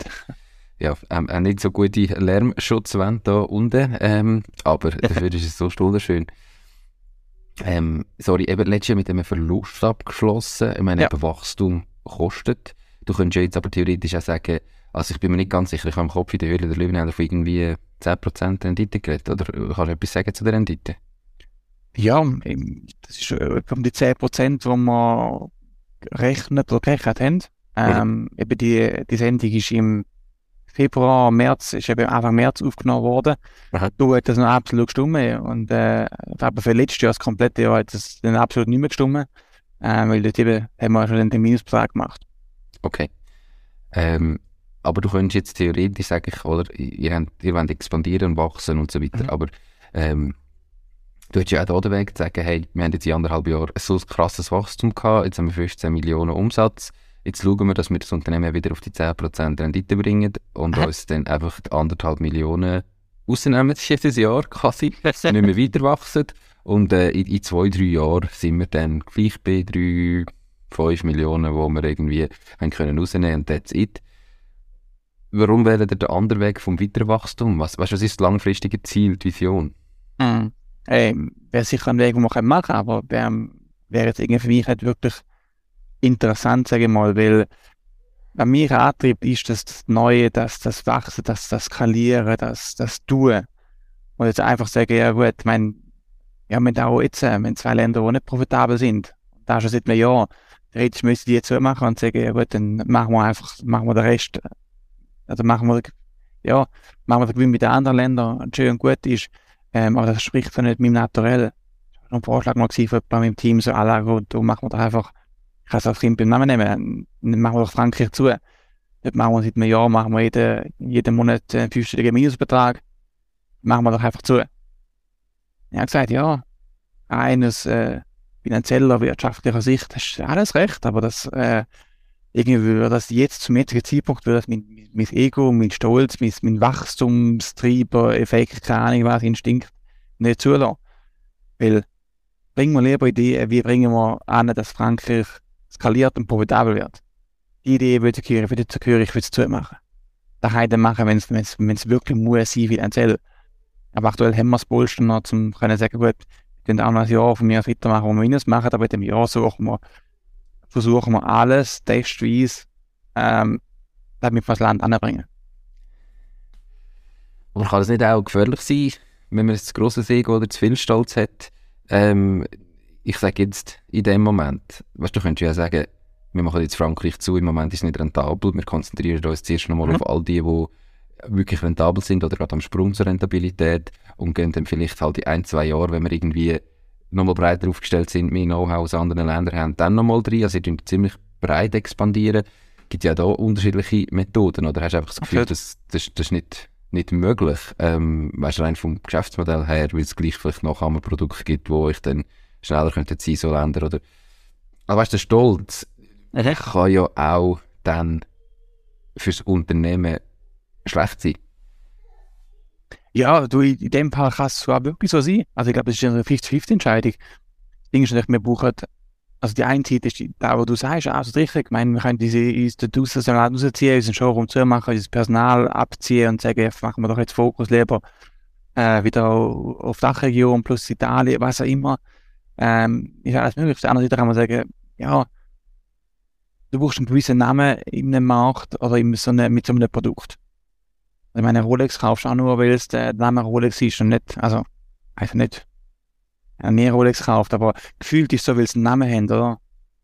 ja, ähm, eine nicht so gute Lärmschutzwand da unten, ähm, aber dafür ist es so wunderschön. Ähm, sorry, eben letztes Jahr mit einem Verlust abgeschlossen. Ich meine, Ja. Wachstum kostet. Du könntest ja jetzt aber theoretisch auch sagen, also ich bin mir nicht ganz sicher, ich habe im Kopf in der Höhle der Löwen von irgendwie 10% Rendite geredet. Oder kannst du etwas sagen zu der Rendite? Ja, ähm, das ist äh, etwa um die 10%, die wir gerechnet oder gerechnet haben. Ähm, eben die, die Sendung ist im Februar, März, ist eben Anfang März aufgenommen worden. Aha. Da hat das noch absolut gestimmt. Und äh, aber für letztes Jahr, das komplette Jahr, hat das dann absolut nicht mehr gestimmt. Äh, weil dort eben haben wir schon den Minusbetrag gemacht. Okay. Ähm, aber du könntest jetzt theoretisch sagen, oder, ihr, habt, ihr wollt expandieren wachsen und so weiter, Mhm. aber ähm, du hättest ja auch den Weg zu sagen, hey, wir haben jetzt in anderthalb Jahren so ein krasses Wachstum gehabt, jetzt haben wir 15 Millionen Umsatz, jetzt schauen wir, dass wir das Unternehmen wieder auf die 10% Rendite bringen und Mhm. uns dann einfach die anderthalb Millionen rausnehmen jedes Jahr quasi, nicht mehr weiter wachsen und äh, in, in zwei, drei Jahren sind wir dann gleich bei drei, fünf Millionen, wo wir irgendwie haben können rausnehmen und that's it. Warum wählt ihr den anderen Weg vom Weiterwachstum? Was, weißt, was ist das langfristige Ziel, die Vision? Mhm. Ähm, wäre sicher ein Weg, den man machen kann, aber wäre wär jetzt irgendwie für mich halt wirklich interessant, sage ich mal, weil was mich antreibt, ist das, Neue, das, das Wachsen, das, das Skalieren, das, das Tun. Und jetzt einfach sagen, ja gut, ich mein, ja, wir haben auch jetzt, äh, haben zwei Länder, die nicht profitabel sind. Da schon seit einem Jahr. Theoretisch müssen die jetzt so machen und sagen, ja gut, dann machen wir einfach, machen wir den Rest, also machen wir, ja, machen wir den Gewinn mit den anderen Ländern schön und gut ist. Ähm, aber das spricht für nicht meinem Naturell. Das war schon ein Vorschlag mal gewesen von im Team, so, alle, gut, da machen wir doch einfach, kann es auch simpel Namen nehmen, machen wir doch Frankreich zu. Dort machen wir seit einem Jahr, machen wir jeden, jeden Monat einen fünfstelligen Minusbetrag. Machen wir doch einfach zu. Ich habe gesagt, ja, rein aus äh, finanzieller, wirtschaftlicher Sicht hast du alles recht, aber das, äh, irgendwie würde das jetzt zum jetzigen Zeitpunkt, würde das mein, mein Ego, mein Stolz, mein, mein Wachstumstreiber, Effekt, keine Ahnung was, Instinkt nicht zulassen. Weil, bringen wir lieber Ideen, wie bringen wir an, dass Frankreich skaliert und profitabel wird. Die Idee würde ich würde ich hören, ich würde es zumachen. Das kann ich machen, wenn es, wenn es, wenn es wirklich muss sein, finanziell. Aber aktuell haben wir das Polster noch, zum können sagen, gut, wir können auch noch ein Jahr von mir weitermachen, wo wir Minus machen, aber in dem Jahr suchen wir, versuchen wir alles testweise, ähm, damit wir das Land anbringen. Aber kann das nicht auch gefährlich sein, wenn man zu grosses Ego oder zu viel Stolz hat? Ähm, ich sage jetzt in dem Moment, weißt du, du könntest ja sagen, wir machen jetzt Frankreich zu, im Moment ist es nicht rentabel, wir konzentrieren uns zuerst nochmal Mhm. auf all die, die wirklich rentabel sind oder gerade am Sprung zur Rentabilität und gehen dann vielleicht halt in ein, zwei Jahre, wenn wir irgendwie nochmal breiter aufgestellt sind, mehr Know-how aus anderen Ländern haben, dann nochmal drin, also ihr ziemlich breit expandieren. gibt ja da unterschiedliche Methoden, oder hast du einfach das Gefühl, Absolut. das, das, das ist nicht, nicht möglich, ähm, weißt du, rein vom Geschäftsmodell her, weil es gleich vielleicht noch einmal Produkte gibt, wo ich dann schneller könnte sein, so Länder, oder aber weißt du, der Stolz kann ja auch dann fürs Unternehmen schlecht sein. Ja, du, in dem Fall kann es sogar wirklich so sein. Also ich glaube, es ist eine 50-50-Entscheidung. Das Ding ist natürlich, wir brauchen, also die eine Seite ist die, da, wo du sagst, absolut richtig. Ich meine, wir können diese, uns dort raus, so rausziehen, unseren Showroom zumachen, unser Personal abziehen und sagen, jetzt machen wir doch jetzt Fokus lieber äh, wieder au- auf die Dachregion plus Italien, was auch immer. Ähm, ist alles möglich. Auf der anderen Seite kann man sagen, ja, du brauchst einen gewissen Namen in einem Markt oder in so eine, mit so einem Produkt. Ich meine, Rolex kaufst du auch nur, weil es der Name Rolex ist und nicht, also, also nicht, ich habe nie Rolex gekauft, aber gefühlt ist so, weil es einen Namen haben, oder?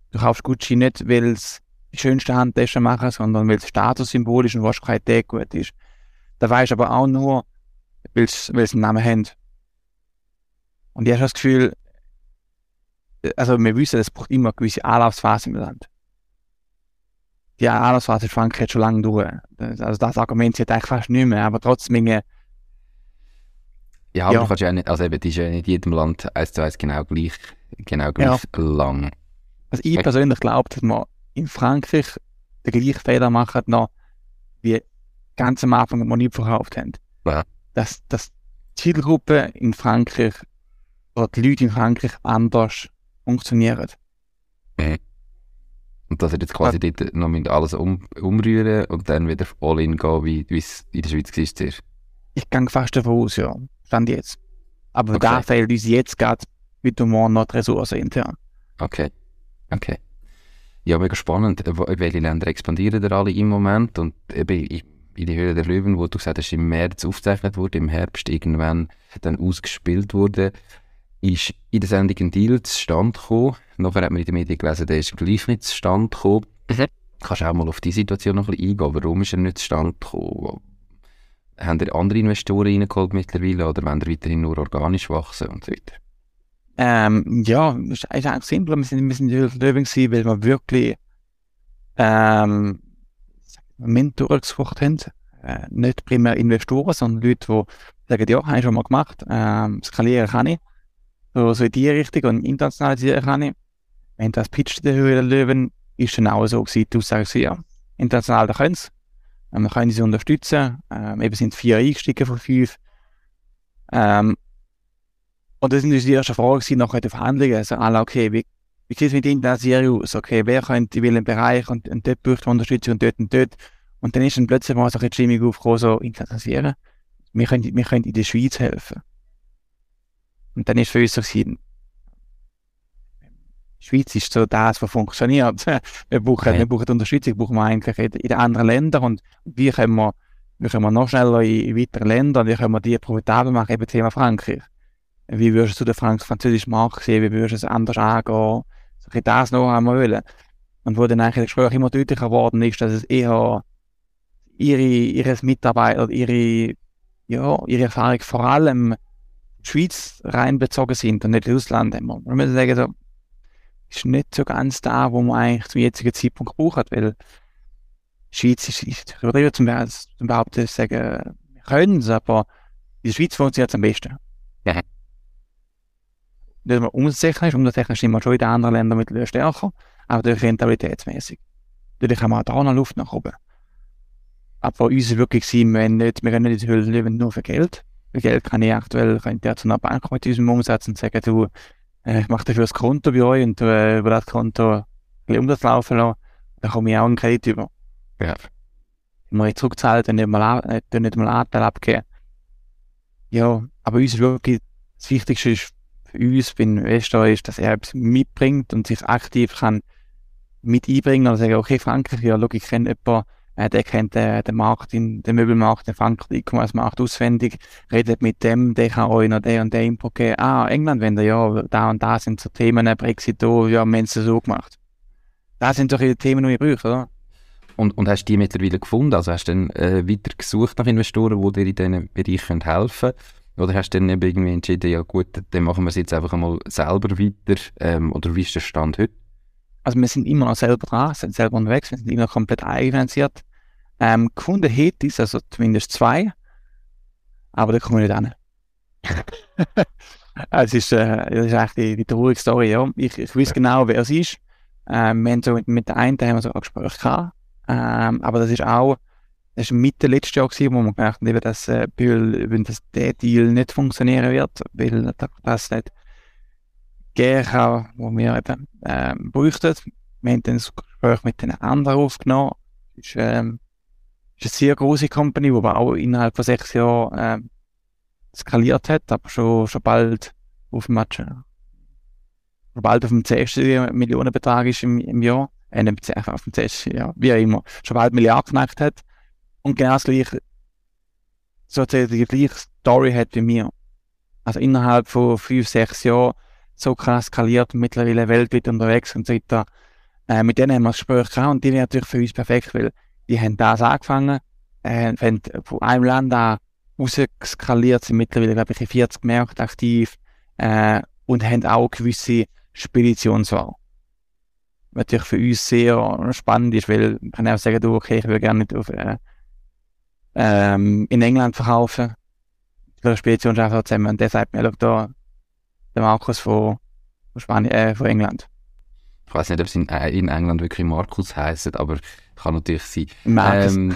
Du kaufst Gucci nicht, weil es die schönste Handtasche machen, sondern weil es Statussymbol ist und Wahrscheinlichkeit gut ist. Da weisst du aber auch nur, weil es einen Namen haben. Und ich habe das Gefühl, also wir wissen, es braucht immer eine gewisse Anlaufphase im Land. die Anlassphase ist Frankreich schon lange durch. Das, also das Argument zieht eigentlich fast nicht mehr, aber trotzdem ja, aber ja. du kannst ja nicht, also eben, die ist ja nicht in jedem Land eins zu eins genau gleich, genau gleich ja. lang. Also ich persönlich glaube, dass man in Frankreich den gleichen Fehler machen noch, wie ganz am Anfang, wo wir nicht verkauft haben. Ja. Dass, dass die Zielgruppe in Frankreich oder die Leute in Frankreich anders funktionieren. Mhm. Und dass er jetzt quasi ja. dort noch alles um, umrühren und dann wieder all in gehen, wie es in der Schweiz war. Ich gehe fast davon aus, ja. Stand jetzt. Aber okay. da fehlt uns jetzt gerade mit dem morgen noch die Ressourcen intern. Okay. Okay. Ja, mega spannend. Welche Länder expandieren da alle im Moment? Und eben in die Höhle der Löwen, wo du gesagt hast, im März aufgezeichnet wurde, im Herbst irgendwann dann ausgespielt wurde, ist in der Sendung ein Deal zustande gekommen. Nachher hat man in den Medien gelesen, der ist gleich nicht zustande gekommen. Mhm. Kannst du auch mal auf die Situation noch ein bisschen eingehen? Warum ist er nicht zustande gekommen? Haben ihr andere Investoren reingeholt mittlerweile oder wollen ihr weiterhin nur organisch wachsen und so weiter? Ähm, ja, es ist eigentlich simpel. Wir sind, wir sind Löwen weil wir wirklich ähm, Mentoren gesucht haben. Äh, nicht primär Investoren, sondern Leute, die sagen, ja, habe ich schon mal gemacht, ähm, skalieren kann ich. So, so in die Richtung und internationalisieren kann ich. Wenn das pitcht der Höhe der Löwen, ist dann auch so gewesen, die Aussage, ja, international, da können sie. Ähm, wir können sie unterstützen. Ähm, eben sind vier eingestiegen von fünf. Ähm, und das sind die erste Frage nachher die Verhandlungen. Also, alle, okay, wie, wie sieht es mit der Serie aus? Okay, wer könnte in welchem Bereich und, und dort braucht man Unterstützung und dort und dort. Und dann ist dann plötzlich mal so ein Stimmung aufgekommen, so internationalisieren. Wir können, wir können in der Schweiz helfen. Und dann ist für uns so gewesen, Schweiz ist so das, was funktioniert. Wir brauchen, ja. wir brauchen Unterstützung, brauchen wir eigentlich in, in den anderen Ländern und wie können wir, wie können wir noch schneller in, in weitere Länder und wie können wir die profitabel machen, eben Thema Frankreich. Wie würdest du den Frank französischen Markt sehen, wie würdest du es anders angehen, so das noch einmal wollen. Und wo dann eigentlich das Gespräch immer deutlicher geworden ist, dass es eher ihre, ihre Mitarbeiter, ihre, ja, ihre Erfahrung vor allem Schweiz reinbezogen sind und nicht das Ausland. Man muss sagen, so, ist nicht so ganz da, wo man eigentlich zum jetzigen Zeitpunkt braucht, weil die Schweiz ist, ist übertrieben zum, zum behaupten, sagen, wir können es, aber in der Schweiz funktioniert es am besten. Ja. Nicht mal umsatztechnisch, umsatztechnisch sind wir schon in den anderen Ländern mittlerweile stärker, aber durch rentabilitätsmäßig. Natürlich haben wir auch da noch Luft nach oben. Aber uns ist wirklich wir, nicht, wir können nicht in die Höhle leben nur für Geld. Geld kann ich aktuell, könnte ich zu einer Bank mit unserem Umsatz und sagen, du, äh, ich mache dafür das Konto bei euch und äh, über das Konto ein bisschen Umsatz laufen lassen, dann komme ich auch einen Kredit über. Ja. Wenn man zurückzahlt, dann nicht mal, äh, nicht mal Anteil abgeben. Ja, aber uns ist wirklich, das Wichtigste ist für uns bei Investor ist, dass er etwas mitbringt und sich aktiv kann mit einbringen und sagen, okay, Frankreich, ja, schau, ich kenne jemanden, äh, der kennt äh, den Markt, in, den Möbelmarkt in Frankreich, E-Commerce-Markt auswendig, redet mit dem, der kann euch noch der und der Input geben. Ah, England, wenn der, ja, da und da sind so Themen, Brexit, oh, ja, wir haben es so gemacht. Das sind die Themen, die ihr braucht, oder? Und, und hast du die mittlerweile gefunden? Also hast du dann äh, weiter gesucht nach Investoren, die dir in diesen Bereichen helfen können? Oder hast du dann irgendwie entschieden, ja gut, dann machen wir es jetzt einfach einmal selber weiter? Ähm, oder wie ist der Stand heute? Also wir sind immer noch selber dran, sind selber unterwegs, wir sind immer komplett eigenfinanziert. Ähm, gefunden hätte ich also zumindest zwei, aber da kommen wir nicht an. es ist, äh, das ist eigentlich die, die traurige Story, ja. Ich, ich weiß genau, wer es ist. Ähm, wir haben so mit, mit der einen haben wir so ein Gespräch gehabt. Ähm, aber das ist auch, das war Mitte letztes Jahr gewesen, wo man gemerkt hat, dass, äh, wenn das, der Deal nicht funktionieren wird, weil das nicht kann, wo wir eben, ähm, bräuchten. Wir haben dann das Gespräch mit den anderen aufgenommen. Das ist, ähm, ist eine sehr große Company, die auch innerhalb von sechs Jahren äh, skaliert hat, aber schon, schon bald auf dem Match, schon bald auf dem 10. Millionenbetrag ist im, im Jahr, äh, auf dem 10. ja, wie auch immer, schon bald Milliarden geknackt hat und genau das gleiche, sozusagen die gleiche Story hat wie mir. Also innerhalb von fünf, sechs Jahren so krass skaliert und mittlerweile weltweit unterwegs und so weiter. Äh, mit denen haben wir das Gespräch gehabt und die wäre natürlich für uns perfekt, weil die haben das angefangen, äh, haben von einem Land an rausskaliert, sind mittlerweile, glaube ich, in 40 Märkten aktiv äh, und haben auch gewisse Speditionswahl. natürlich für uns sehr spannend ist, weil man kann auch sagen, du, okay, ich würde gerne nicht auf, äh, ähm, in England verkaufen. Für eine Spedition zusammen. Und der sagt mir, da, der Markus von, von Spanien, äh, von England. Ich weiß nicht, ob es in, äh, in England wirklich Markus heisst, aber kann natürlich sein. Ähm,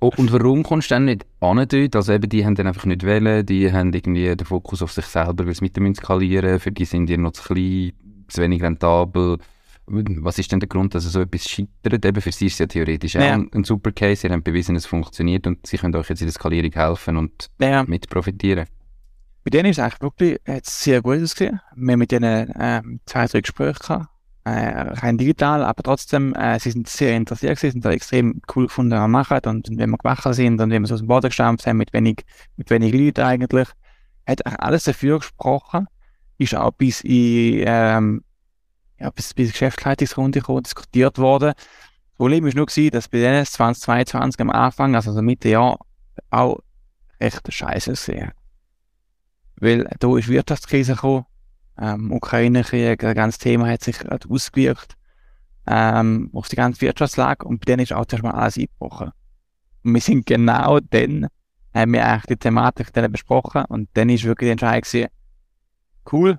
oh, und warum kommst du dann nicht an dort? Also eben, die haben dann einfach nicht wählen, die haben irgendwie den Fokus auf sich selber, weil sie mit dem skalieren, für die sind die noch zu klein, zu wenig rentabel. Was ist denn der Grund, dass so etwas scheitert? Eben für sie ist es ja theoretisch ja. auch ein, ein, super Case. Sie haben bewiesen, es funktioniert und sie können euch jetzt in der Skalierung helfen und ja. mit profitieren. Bei denen ist es eigentlich wirklich sehr gut ausgesehen. Wir haben mit denen ähm, zwei, drei Gespräche gehabt äh, rein digital, aber trotzdem, äh, sie sind sehr interessiert gewesen, sind da extrem cool gefunden, was wir machen und, und wenn wir gewachsen sind und wenn wir so aus dem Boden gestampft haben, mit wenig, mit wenig Leuten eigentlich, hat alles dafür gesprochen, ist auch bis in, ähm, ja, bis, bis Geschäftsleitungsrunde gekommen, diskutiert worden. Das Problem ist nur gewesen, dass bei denen 2022 am Anfang, also so Mitte Jahr, auch echt scheiße gesehen. Weil da ist Wirtschaftskrise gekommen, ähm, Ukraine-Krieg, das ganze Thema hat sich ausgewirkt. Ähm, auf die ganze Wirtschaftslage. Und bei denen ist auch erstmal alles eingebrochen. Und wir sind genau dann, haben wir eigentlich die Thematik dann besprochen. Und dann ist wirklich die Entscheidung gewesen, cool,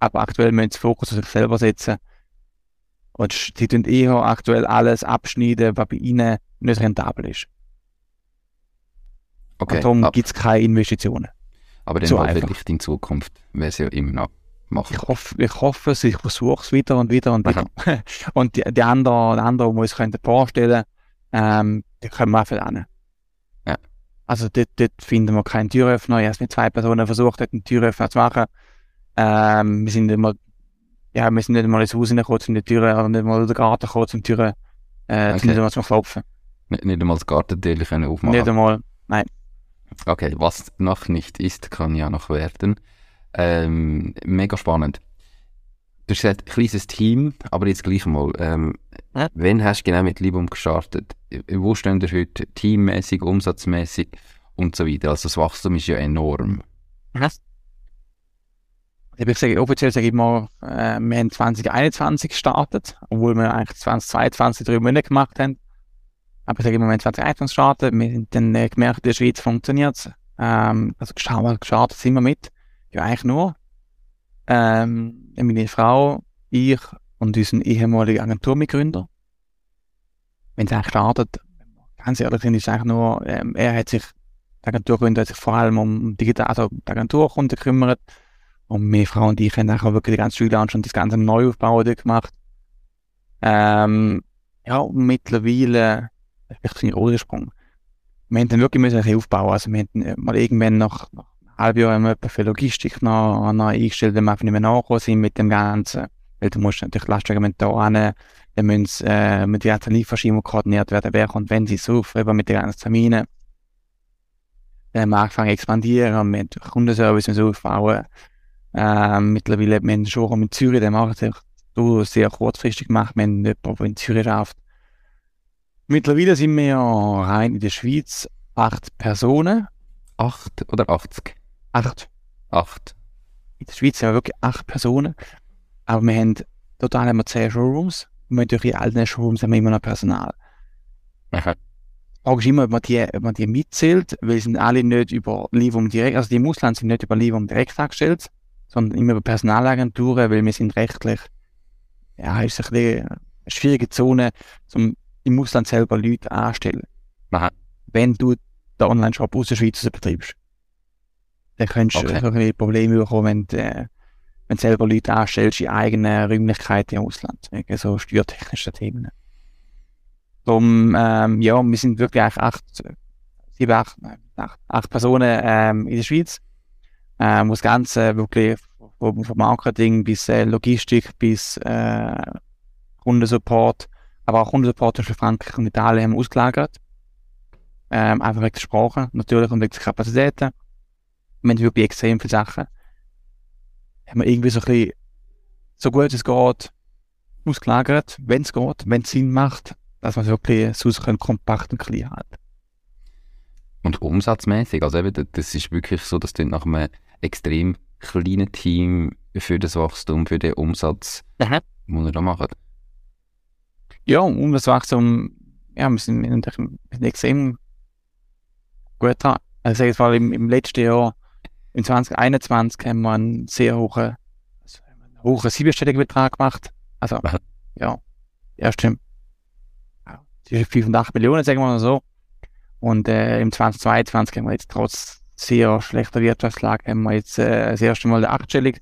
aber aktuell müssen sie Fokus auf sich selber setzen. Und sie tun eher aktuell alles abschneiden, was bei ihnen nicht rentabel ist. Okay, und darum gibt es keine Investitionen. Aber dann so vielleicht in Zukunft wäre es ja immer noch machen. Ich hoffe, ich hoffe es, ich versuche es wieder und wieder und wieder. und die, die anderen, die anderen, die uns vorstellen ähm, die können wir einfach hin. Ja. Also dort, dort finden wir keinen Türöffner. Ich habe mit zwei Personen versucht, dort einen Türöffner zu machen. Ähm, wir sind immer, ja, wir sind nicht mal ins Haus hineingekommen, zum die Türe, oder nicht mal in den Garten gekommen, zum Türe, äh, okay. nicht einmal zum Klopfen. Nicht, nicht einmal das Gartentür können aufmachen? Nicht einmal, nein. Okay, was noch nicht ist, kann ja noch werden. Ähm, mega spannend. Du hast gesagt, kleines Team, aber jetzt gleich mal. Ähm, ja. Wann hast du genau mit Libum gestartet? Wo stehen wir heute teammäßig, umsatzmäßig und so weiter? Also das Wachstum ist ja enorm. Was? Ich sage, offiziell sage ich mal, äh, wir haben 2021 gestartet, obwohl wir eigentlich 2022 drei Monate gemacht haben. Aber ich sage wir haben 2021 gestartet, wir haben dann äh, gemerkt, in der Schweiz funktioniert es. Ähm, also gestartet, gestartet sind wir mit ja eigentlich nur ähm, meine Frau, ich und unseren ehemaligen Agenturmitgründer. Wenn es eigentlich startet, ganz ehrlich sind, ist eigentlich nur, ähm, er hat sich, der Agenturgründer hat sich vor allem um digital, also die Agenturkunden gekümmert. Und meine Frau und ich haben auch wirklich die ganze Schule und das ganze Neuaufbau gemacht. Ähm, ja, mittlerweile, ein großer Sprung. Wir haben dann wirklich müssen aufbauen. Also wir haben mal irgendwann nach, nach halbe Jahr haben für Logistik noch, noch eingestellt, wenn wir einfach nicht mehr nachgekommen sind mit dem Ganzen. Weil du musst natürlich Lastwagen da hin, dann müssen äh, mit den ganzen koordiniert werden, wer kommt, wenn sie so, eben mit den ganzen Terminen. Dann haben wir angefangen zu expandieren, mit Kundenservice müssen aufbauen. Ähm, mittlerweile, wir haben schon in Zürich, den machen wir sehr kurzfristig gemacht, wir haben jemanden, der in Zürich schafft. Mittlerweile sind wir rein in der Schweiz acht Personen. Acht oder 80? Acht. Acht. In der Schweiz haben wir wirklich acht Personen. Aber wir haben, total haben wir zehn Showrooms. Und natürlich in all den Showrooms haben wir immer noch Personal. Aha. Die Frage ist immer, ob man die, ob man die mitzählt, weil sie sind alle nicht über Livum direkt, also die im Ausland sind nicht über Livum direkt angestellt, sondern immer über Personalagenturen, weil wir sind rechtlich, ja, ist eine schwierige Zone, um im Ausland selber Leute anzustellen. Aha. Wenn du den Online-Shop aus der Schweiz betreibst. Dann könntest du okay. ein Probleme bekommen, wenn du, äh, wenn du selber Leute anstellst in eigenen Räumlichkeiten im Ausland. Wegen so steuertechnischen Themen. Darum, ähm, ja, wir sind wirklich acht, sieben, acht, acht, acht Personen ähm, in der Schweiz. Ähm, wo das Ganze wirklich vom, vom Marketing bis äh, Logistik bis äh, Kundensupport, aber auch Kundensupport für Frankreich und Italien haben ausgelagert. Ähm, einfach wegen der Sprache, natürlich und wegen der Kapazitäten wir haben wirklich extrem viele Sachen, haben wir irgendwie so ein bisschen, so gut es geht, ausgelagert, wenn es geht, wenn es Sinn macht, dass man es wirklich so kompakt und klein hat. Und umsatzmäßig, also eben, das ist wirklich so, dass du nach einem extrem kleinen Team für das Wachstum, für den Umsatz, Aha. muss er da machen. Ja, Umsatzwachstum, ja, wir sind, sind extrem gut dran. Also ich sage im, im letzten Jahr, in 2021, haben wir einen sehr hohen, also einen hohen siebenstelligen Betrag gemacht. Also, ja, ja, stimmt. Zwischen 5 und 8 Millionen, sagen wir mal so. Und äh, im 2022 haben wir jetzt trotz sehr schlechter Wirtschaftslage, haben wir jetzt äh, das erste Mal den achtstellig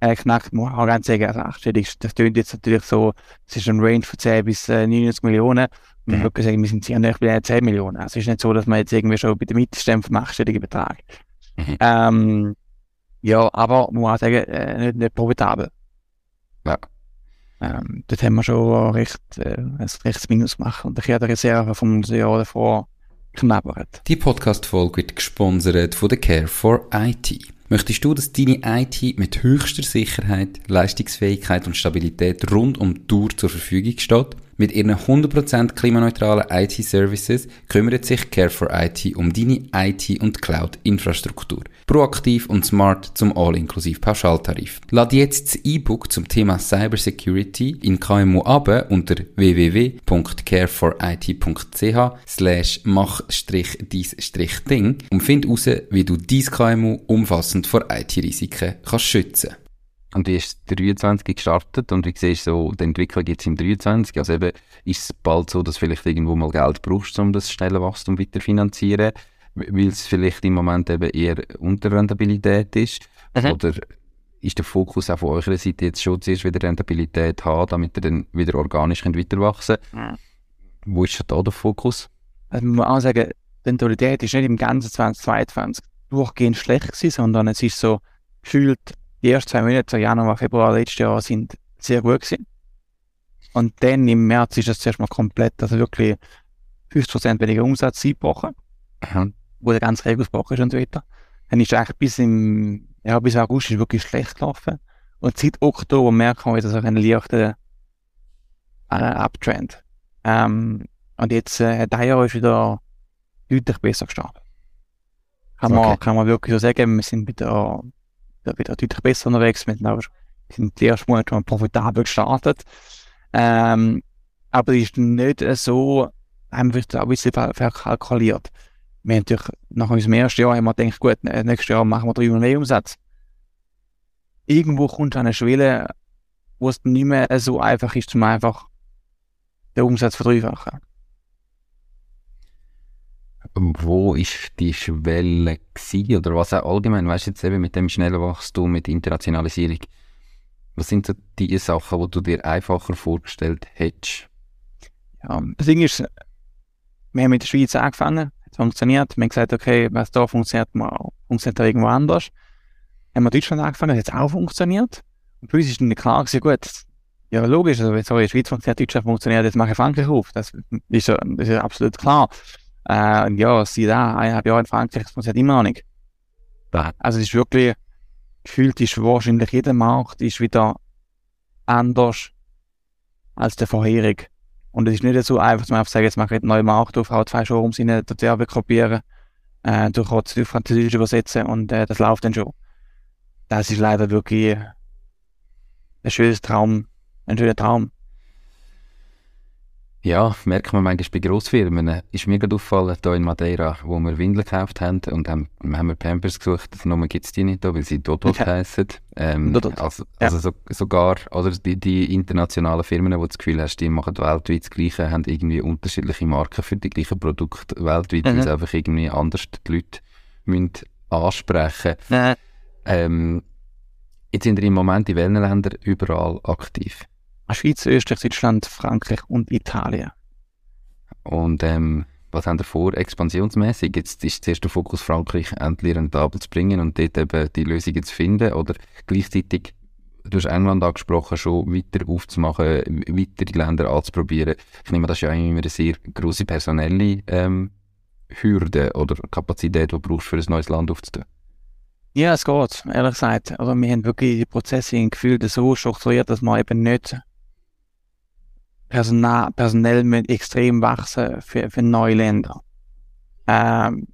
äh, knackt. Muss auch ganz sagen, also achtstellig, das tönt jetzt natürlich so, es ist ein Range von 10 bis äh, 99 Millionen. Und ich Mhm. würde sagen, wir sind sehr nahe bei den 10 Millionen. Also es ist nicht so, dass wir jetzt irgendwie schon bei der Mitte stehen vom achtstelligen Betrag. Mhm. Ähm, ja, aber man muss auch sagen, äh, nicht, nicht profitabel. Ja. Ähm, dort haben wir schon recht, äh, ein rechtes Minus gemacht und ich habe die Reserve vom Jahr davor knabbert. Die Podcast-Folge wird gesponsert von der Care for IT. Möchtest du, dass deine IT mit höchster Sicherheit, Leistungsfähigkeit und Stabilität rund um die Tour zur Verfügung steht? Mit ihren 100% klimaneutralen IT-Services kümmert sich Care for IT um deine IT- und Cloud-Infrastruktur. Proaktiv und smart zum All-inklusiv Pauschaltarif. Lad jetzt das E-Book zum Thema Cybersecurity in KMU ab unter www.careforit.ch slash mach-dies-ding und find heraus, wie du dein KMU umfassend vor IT-Risiken kannst schützen. Und wie ist 23 gestartet und wie siehst du so die Entwicklung jetzt im 23? Also eben, ist es bald so, dass du vielleicht irgendwo mal Geld brauchst, um das schnelle Wachstum weiter zu finanzieren, weil es vielleicht im Moment eben eher Unterrentabilität ist? Mhm. Oder ist der Fokus auch von eurer Seite jetzt schon zuerst wieder Rentabilität haben, damit ihr dann wieder organisch könnt weiter wachsen Mhm. Wo ist da der Fokus? Also man muss auch sagen, die Rentabilität ist nicht im ganzen 2022 durchgehend schlecht gewesen, sondern es ist so gefühlt, die ersten zwei Monate, so Januar, Februar letztes Jahr, sind sehr gut gewesen. Und dann im März ist es zuerst mal komplett, also wirklich 50% weniger Umsatz eingebrochen, wo der ganze Regel ist und so weiter. Dann ist eigentlich bis im, ja, bis August ist wirklich schlecht gelaufen. Und seit Oktober merken wir wieder so einen leichten äh, Uptrend. Ähm, und jetzt, äh, dieses Jahr ist wieder deutlich besser gestartet. Kann man, Okay. kann man wirklich so sagen, wir sind wieder, wieder, deutlich besser unterwegs. Wir sind, auch, sind die ersten Monate schon profitabel gestartet. Ähm, aber es ist nicht so, haben wir auch ein bisschen ver- verkalkuliert. Wir haben natürlich, nach unserem ersten Jahr haben wir gedacht, gut, nächstes Jahr machen wir dreimal mehr Umsatz. Irgendwo kommt an eine Schwelle, wo es nicht mehr so einfach ist, zum einfach den Umsatz verdreifachen. Wo ist die Schwelle gewesen? Oder was auch allgemein, weißt du jetzt eben mit dem schnellen Wachstum, mit Internationalisierung, was sind so die Sachen, die du dir einfacher vorgestellt hättest? Ja, das Ding ist, wir haben mit der Schweiz angefangen, es funktioniert, wir haben gesagt, okay, was da funktioniert, mal, funktioniert auch irgendwo anders. Haben wir in Deutschland angefangen, hat es auch funktioniert. Und für uns ist dann klar gewesen, gut, ja logisch, also wenn so in der Schweiz funktioniert, Deutschland funktioniert, jetzt mache ich Frankreich auf. Das ist ja, das ist ja absolut klar. Äh, und ja, sie da, eineinhalb Jahre in Frankreich, das funktioniert immer noch nicht. Da. Also es ist wirklich, gefühlt ist wahrscheinlich jeder Markt ist wieder anders als der vorherige. Und es ist nicht so einfach, dass man einfach sagt, jetzt mache ich einen neuen Markt auf, hau zwei Showrooms rein, dort Werbe kopieren, äh, durch Französisch übersetzen und äh, das läuft dann schon. Das ist leider wirklich ein schönes Traum, ein schöner Traum. Ja, merkt man manchmal bei Grossfirmen. Ist mir gerade aufgefallen, hier in Madeira, wo wir Windeln gekauft haben und haben, haben wir Pampers gesucht, Nummer gibt es die nicht da, weil sie Dodot Ja. heissen. Ähm, Dodot. Also, Ja. also so, sogar, oder die, die internationalen Firmen, wo du das Gefühl hast, die machen weltweit das Gleiche, haben irgendwie unterschiedliche Marken für die gleichen Produkte weltweit, weil Mhm. sie einfach irgendwie anders die Leute müssen ansprechen Äh, ähm, Jetzt sind wir im Moment in welchen Ländern überall aktiv. Schweiz, Österreich, Deutschland, Frankreich und Italien. Und ähm, was haben wir vor, expansionsmäßig? Jetzt ist zuerst der Fokus Frankreich endlich rentabel zu bringen und dort eben die Lösungen zu finden. Oder gleichzeitig, du hast England angesprochen, schon weiter aufzumachen, weitere Länder anzuprobieren. Ich nehme, das ist ja eigentlich immer eine sehr grosse personelle ähm, Hürde oder Kapazität, die du brauchst, für ein neues Land aufzutun. Ja, es geht, ehrlich gesagt. Also wir haben wirklich die Prozesse im Gefühl so strukturiert, dass man eben nicht personal, personell müssen extrem wachsen für, für neue Länder. Ähm,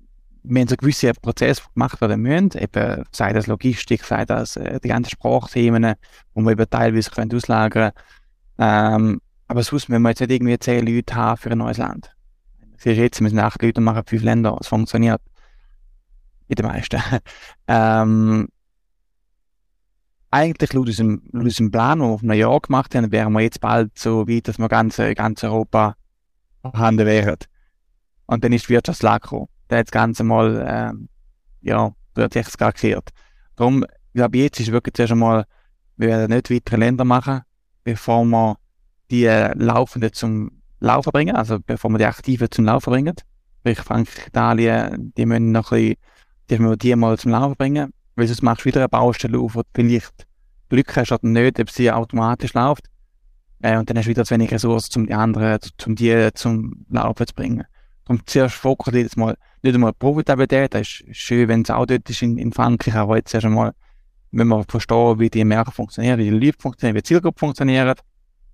haben so gewisse Prozesse gemacht werden müssen, eben sei das Logistik, sei das äh, die ganzen Sprachthemen, wo wir eben teilweise können auslagern ähm, Aber sonst müssen wir jetzt nicht irgendwie zehn Leute haben für ein neues Land. Siehst jetzt, wir sind acht Leute und machen fünf Länder. Es funktioniert. In den meisten. ähm, eigentlich laut unserem, laut unserem Plan, den wir auf einem Jahr gemacht haben, wären wir jetzt bald so weit, dass wir ganz, ganz Europa vorhanden wären. Und dann ist die Wirtschaftslage gekommen. Da hat das Ganze mal, ähm, ja, echt gar gekehrt. Darum, ich glaube, jetzt ist wirklich zuerst einmal, wir werden nicht weitere Länder machen, bevor wir die äh, Laufenden zum Laufen bringen, also bevor wir die Aktiven zum Laufen bringen. Sprich, Frankreich, Italien, die müssen noch ein bisschen, die müssen wir die mal zum Laufen bringen, weil sonst machst du wieder eine Baustelle auf, wo du vielleicht Glück hast oder nicht, ob sie automatisch läuft. Äh, und dann hast du wieder zu wenig Ressourcen, um die anderen, um die zum Laufen zu bringen. Darum zuerst fokussiert jetzt mal nicht einmal Profitabilität, das ist schön, wenn es auch dort ist in, in Frankreich, aber jetzt erst einmal, wenn wir verstehen, wie die Märkte funktionieren, wie die Leute funktionieren, wie die Zielgruppe funktioniert,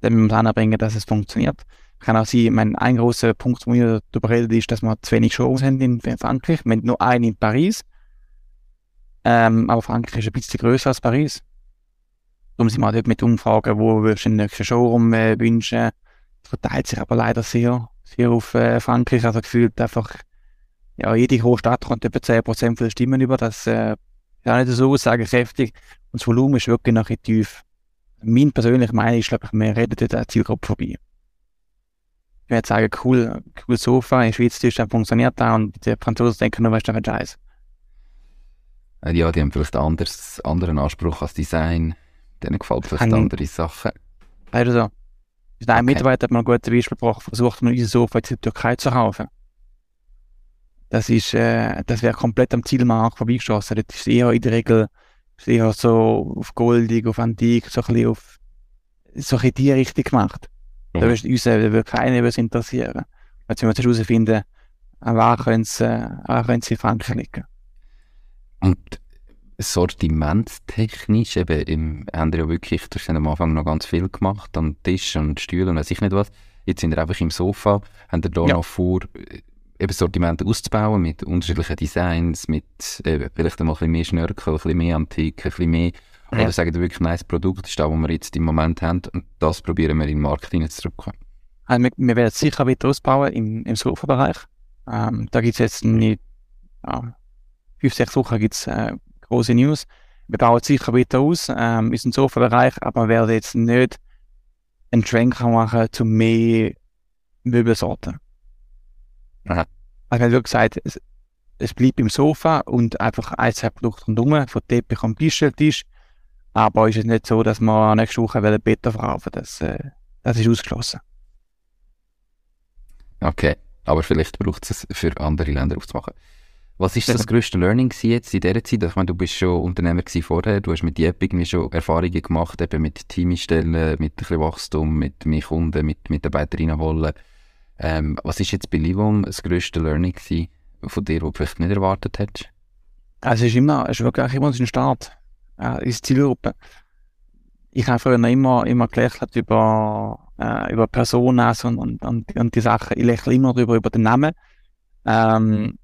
dann müssen wir es anbringen, dass es funktioniert. Kann auch sein, mein, ein großer Punkt, wo wir darüber reden, ist, dass wir zu wenig Shows haben in, Frankreich. Wir haben nur einen in Paris. Ähm, aber Frankreich ist ein bisschen größer als Paris. Darum sind wir dort mit Umfragen, wo wir den nächsten Showroom äh, wünschen. Das verteilt sich aber leider sehr, sehr auf äh, Frankreich. Also gefühlt einfach, ja, jede große Stadt kommt etwa 10% der Stimmen über. Das äh, ist auch nicht so aussagekräftig. Und das Volumen ist wirklich nachher tief. Mein persönlicher Meinung ist, glaube ich, wir reden dort an der Zielgruppe vorbei. Ich würde sagen, cool, cool Sofa, in Schweizerdeutschland funktioniert da und die Franzosen denken nur, was ist für ein Scheiß. Äh, ja, die haben vielleicht einen anders, anderen Anspruch als Design. Denen gefällt vielleicht andere Sachen. Leider so. Ein okay. Mitarbeiter hat mal ein gutes Beispiel gebracht, versucht man unser Sofa jetzt in der Türkei zu kaufen. Das ist, äh, das wäre komplett am Zielmarkt vorbeigeschossen. Das ist eher in der Regel eher so auf goldig, auf antik, so ein bisschen auf, so ein bisschen die Richtung gemacht. Mhm. Da würde uns, da würde keiner was interessieren. Jetzt müssen wir herausfinden, wer könnte es, äh, in Frankreich liegen. Und sortimentstechnisch, eben, im, haben wir ja wirklich, das am Anfang noch ganz viel gemacht, an Tisch und Stühlen und weiß ich nicht was. Jetzt sind wir einfach im Sofa, haben wir da ja. noch vor, eben Sortiment auszubauen mit unterschiedlichen Designs, mit äh, vielleicht einmal ein bisschen mehr Schnörkel, ein bisschen mehr Antik, ein bisschen mehr, ja. oder sagen wir wirklich, ein nice Produkt ist das, was wir jetzt im Moment haben und das probieren wir in den Markt hineinzudrücken. Also wir, wir werden sicher weiter ausbauen im, im Sofa-Bereich. Ähm, da gibt es jetzt nicht, ja, fünf, sechs Wochen gibt es äh, große News. Wir bauen sicher weiter aus, ähm, ist ein Sofa-Bereich, aber wir werden jetzt nicht einen Schwenker machen zu mehr Möbelsorten. Aha. Also wir haben wirklich gesagt, es, es bleibt im Sofa und einfach ein, zwei Produkte rundherum, von Teppich und Beistelltisch. Aber ist es nicht so, dass wir nächste Woche ein Bett verkaufen Das, äh, das ist ausgeschlossen. Okay, aber vielleicht braucht es für andere Länder aufzumachen. Was ist das grösste Learning jetzt in dieser Zeit? Ich meine, du bist schon Unternehmer vorher, du hast mit Jepp irgendwie schon Erfahrungen gemacht, eben mit Teamstellen, mit ein bisschen Wachstum, mit mehr Kunden, mit Mitarbeiterinnen holen. Ähm, was ist jetzt bei Livon das grösste Learning gewesen, von dir, das du vielleicht nicht erwartet hättest? Also es ist immer, es ist wirklich immer ein Start, äh, ist Zielgruppe. Ich habe früher immer, immer gelächelt über, äh, über Personas und, und, und, und die Sachen. Ich lächle immer darüber, über den Namen. Ähm,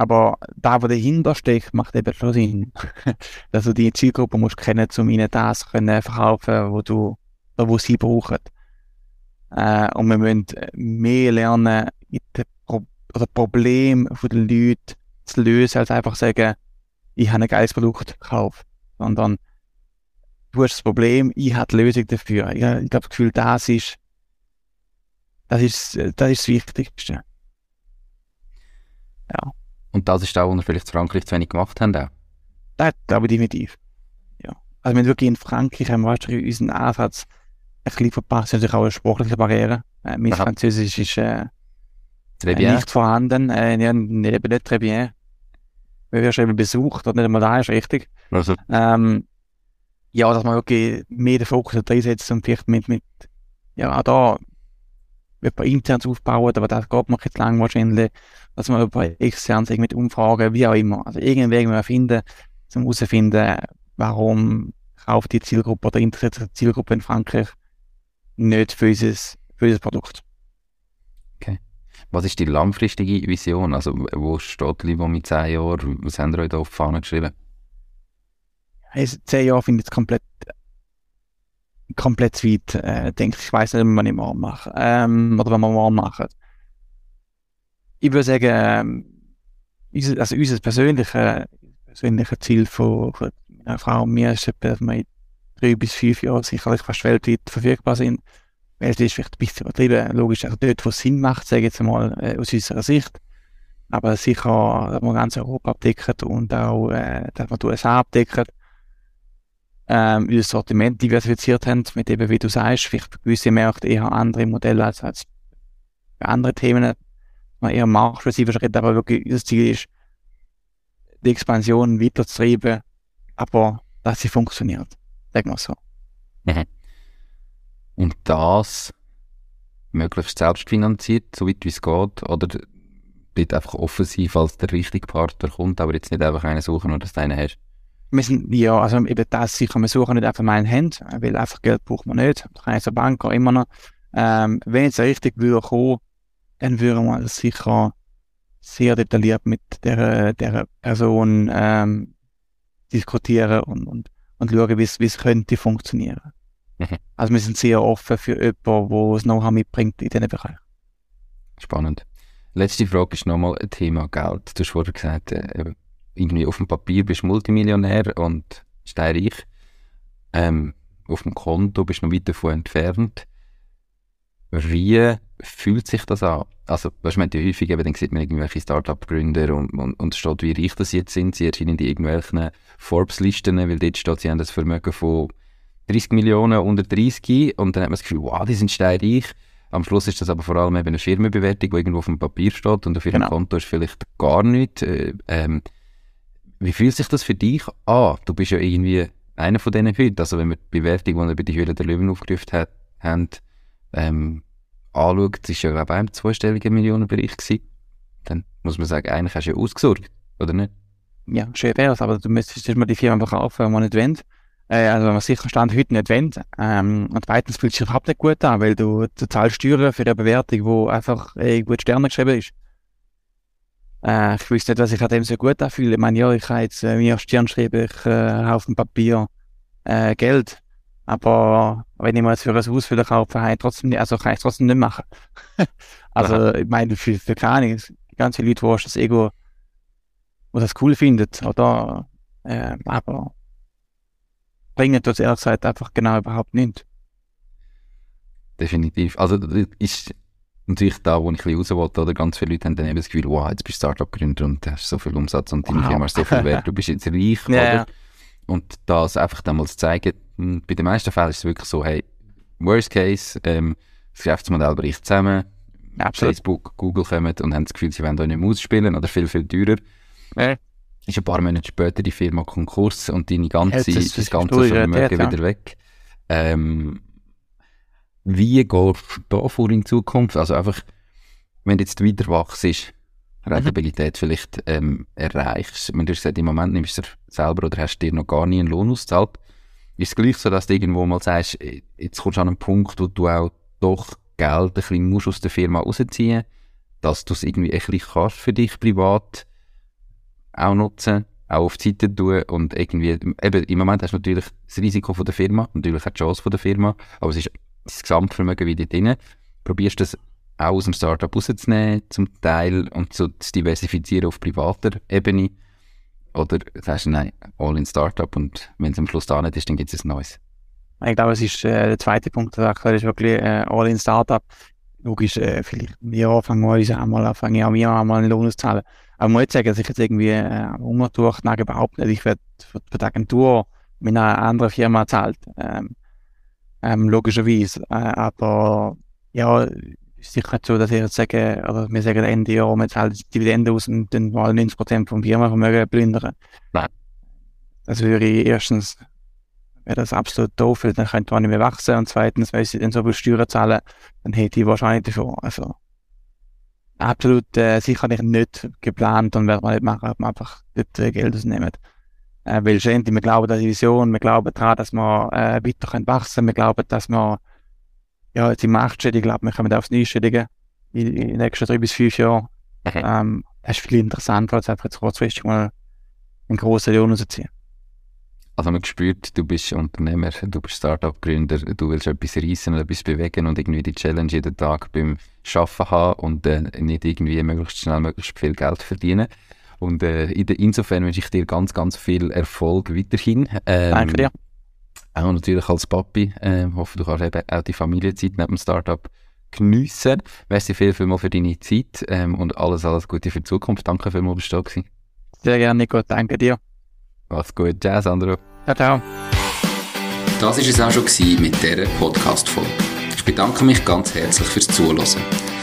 aber da, wo dahinter steckt, macht eben schon Sinn. also die Zielgruppe musst du kennen, um ihnen das können verkaufen, wo du, oder wo sie brauchen. Äh, und wir müssen mehr lernen, Pro oder Problem den Leuten zu lösen, als einfach sagen, ich habe ein geiles Produkt gekauft. Sondern du hast das Problem, ich habe die Lösung dafür. Ich, ich habe das Gefühl, das ist, das ist, das ist das Wichtigste. Und das ist auch, was wir vielleicht in Frankreich zu wenig gemacht haben auch? Das glaube ich definitiv. Ja. Also wenn wirklich in Frankreich haben wir unseren Ansatz ein bisschen verpasst, natürlich auch eine sportliche Barriere. Äh, mein Aha. Französisch ist äh, äh, nicht vorhanden, äh, ja, eben nicht très bien. Wir werden eben besucht, oder nicht einmal da ist richtig. Also. Ähm, ja, dass man wirklich mehr den Fokus einsetzt und vielleicht mit, mit ja, auch da etwas internes aufbauen, aber das geht mir jetzt lang wahrscheinlich, dass man über extern mit Umfragen, wie auch immer, also Weg wir finden, um herauszufinden, warum kauft die Zielgruppe oder interessiert die Zielgruppe in Frankreich nicht für unser, für unser Produkt. Okay. Was ist die langfristige Vision? Also, wo steht Livo mit 10 Jahren? Was haben ihr euch da auf die Fahne geschrieben? Also, 10 Jahre finde ich jetzt komplett komplett weit äh, denke. Ich weiß nicht, was ich morgen mache. Ähm, oder was wir morgen machen. Ich würde sagen, ähm, unser, also unser persönliches persönliche Ziel von, von meiner Frau und mir ist, dass wir in drei bis fünf Jahren sicherlich fast weltweit verfügbar sind. Welt ist vielleicht ein bisschen übertrieben, logisch, also dort, wo es Sinn macht, sage ich jetzt mal, äh, aus unserer Sicht. Aber sicher, dass wir ganz Europa abdecken und auch, äh, dass wir die USA abdecken. Ähm, unser Sortiment diversifiziert haben, mit eben, wie du sagst, vielleicht gewisse Märkte eher andere Modelle als, als bei anderen Themen. Man eher marktspezifischer Schritt, aber wirklich, das Ziel ist, die Expansion weiterzutreiben, aber dass sie funktioniert. Sagen wir so. Mhm. Und das möglichst selbstfinanziert, so weit wie es geht, oder dort einfach offen sein, falls der richtige Partner kommt, aber jetzt nicht einfach einen suchen dass du einen hast? Wir sind, ja, also eben das sicher, wir suchen nicht einfach meinen Hand, weil einfach Geld braucht man nicht. Da kann ich als Banker immer noch. Ähm, wenn es richtig würde kommen, dann würden wir sicher sehr detailliert mit der, der Person ähm, diskutieren und, und, und schauen, wie es könnte funktionieren. Mhm. Also wir sind sehr offen für jemanden, der das Know-how mitbringt in diesen Bereich. Spannend. Letzte Frage ist nochmal ein Thema Geld. Du hast vorher gesagt, äh, irgendwie auf dem Papier bist du Multimillionär und steinreich. Ähm, auf dem Konto bist du noch weit davon entfernt. Wie fühlt sich das an? Also, weißt man ja häufig eben, dann sieht man irgendwelche Start-up-Gründer und, und, und steht, wie reich das jetzt sind. Sie erscheinen in irgendwelchen Forbes-Listen, weil dort steht, sie haben das Vermögen von 30 Millionen unter 30 und dann hat man das Gefühl, wow, die sind steinreich. Am Schluss ist das aber vor allem eben eine Firmenbewertung, die irgendwo auf dem Papier steht und auf ihrem genau. Konto ist vielleicht gar nichts. Äh, ähm, wie fühlt sich das für dich an? Du bist ja irgendwie einer von diesen Leuten. Also wenn wir die Bewertung, die wir bei die Höhle der Löwen aufgerufen hat, haben, ähm, anschaut, das war ja glaube ich im zweistelligen Millionenbereich gewesen, dann muss man sagen, eigentlich hast du ja ausgesorgt, oder nicht? Ja, schön wär's, aber du müsstest mal die Firma verkaufen, wenn man nicht will. Äh, also wenn man sicher Stand heute nicht will. Ähm, und zweitens fühlt sich überhaupt nicht gut an, weil du, du zahlst Steuern für eine Bewertung, wo einfach äh, gut Sterne geschrieben ist. Äh, ich wüsste nicht, was ich an dem so gut anfühle. Ich meine, ja, ich habe jetzt äh, mir Stern geschrieben, ich äh, auf dem Papier äh, Geld. Aber wenn ich mir jetzt für ein Haus kaufe, kann ich trotzdem nicht, also kann ich trotzdem nicht machen. also, Aha. ich meine, für, für keine, die ganzen Leute, die das Ego, die das cool findet, oder, äh, aber bringen das ehrlich gesagt einfach genau überhaupt nicht. Definitiv. Also, das ist natürlich da, wo ich ein bisschen raus wollte, oder ganz viele Leute haben dann eben das Gefühl, wow, jetzt bist du Startup-Gründer und hast so viel Umsatz und deine wow. Firma ist so viel wert, du bist jetzt reich, ja, oder? Und das einfach dann mal zu zeigen, hm, bei den meisten Fällen ist es wirklich so, hey, worst case, ähm, das Geschäftsmodell bricht zusammen, Absolut. Facebook, Google kommen und haben das Gefühl, sie wollen da nicht mehr ausspielen oder viel, viel teurer. Ja. Ist ein paar Monate später die Firma Konkurs und deine ganze, ja, das, das ganze Vermögen wieder weg. Ähm, wie gehst du da vor in Zukunft? Also einfach, wenn du jetzt weiter wachst, Rentabilität mhm. vielleicht ähm, erreichst. Wenn du gesagt, im Moment nimmst du selber oder hast dir noch gar nie einen Lohn ausgezahlt, ist es gleich so, dass du irgendwo mal sagst, jetzt kommst du an einen Punkt, wo du auch doch Geld ein bisschen musst aus der Firma rausziehen dass du es irgendwie ein bisschen kannst für dich privat auch nutzen, auch auf die Seite tun und irgendwie, eben im Moment hast du natürlich das Risiko von der Firma, natürlich auch die Chance von der Firma, aber es ist das Gesamtvermögen wieder drin. Probierst du das auch aus dem Startup rauszunehmen, zum Teil, und so zu diversifizieren auf privater Ebene? Oder sagst du, nein, all in Startup und wenn es am Schluss da nicht ist, dann gibt es ein neues? Ich glaube, es ist äh, der zweite Punkt, der ist wirklich äh, all in Startup. Logisch, äh, vielleicht wir fangen wir uns einmal, fangen ja wir einmal einen Lohn auszahlen. Aber ich muss sagen, dass ich jetzt irgendwie äh, umgedurcht überhaupt nicht. Ich werde für, für die Agentur mit einer anderen Firma zahlt. Ähm, ähm, logischerweise. Äh, aber ja, ist sicher nicht so, dass ich jetzt sage, oder wir sagen Ende Jahr, wir zahlen die Dividende aus und dann mal 90% vom Firmenvermögen plündern. Nein. Das würde ich erstens, wäre das absolut doof, dann könnte man nicht mehr wachsen und zweitens, wenn sie dann so viel Steuern zahlen, dann hätte ich wahrscheinlich dafür, also absolut äh, sicherlich nicht geplant und werde man nicht machen, ob man einfach dort äh, Geld ausnehmen. Äh, weil schlussendlich, wir glauben an die Vision, wir glauben daran, dass wir äh, weiter können wachsen wir glauben, dass wir ja, jetzt im Achtstelligen, ich glaube, wir kommen aufs Neunstellige in, in den nächsten drei bis fünf Jahren. Okay. Ähm, das ist viel interessanter, als einfach jetzt kurzfristig mal einen grossen Lohn rausziehen. Also man spürt, du bist Unternehmer, du bist Startup-Gründer, du willst etwas reissen und etwas bewegen und irgendwie die Challenge jeden Tag beim Arbeiten haben und äh, nicht irgendwie möglichst schnell, möglichst viel Geld verdienen. Und äh, insofern wünsche ich dir ganz, ganz viel Erfolg weiterhin. Ähm, Danke dir. Auch natürlich als Papi. Äh, hoffe, du kannst eben auch die Familienzeit neben dem Startup geniessen. Merci viel, viel mal für deine Zeit ähm, und alles, alles Gute für die Zukunft. Danke vielmals, dass du da gewesen. Sehr gerne, Nico. Danke dir. Mach's gut. Ciao, Sandro. Ciao, ciao. Das war es auch schon mit dieser Podcast-Folge. Ich bedanke mich ganz herzlich fürs Zuhören.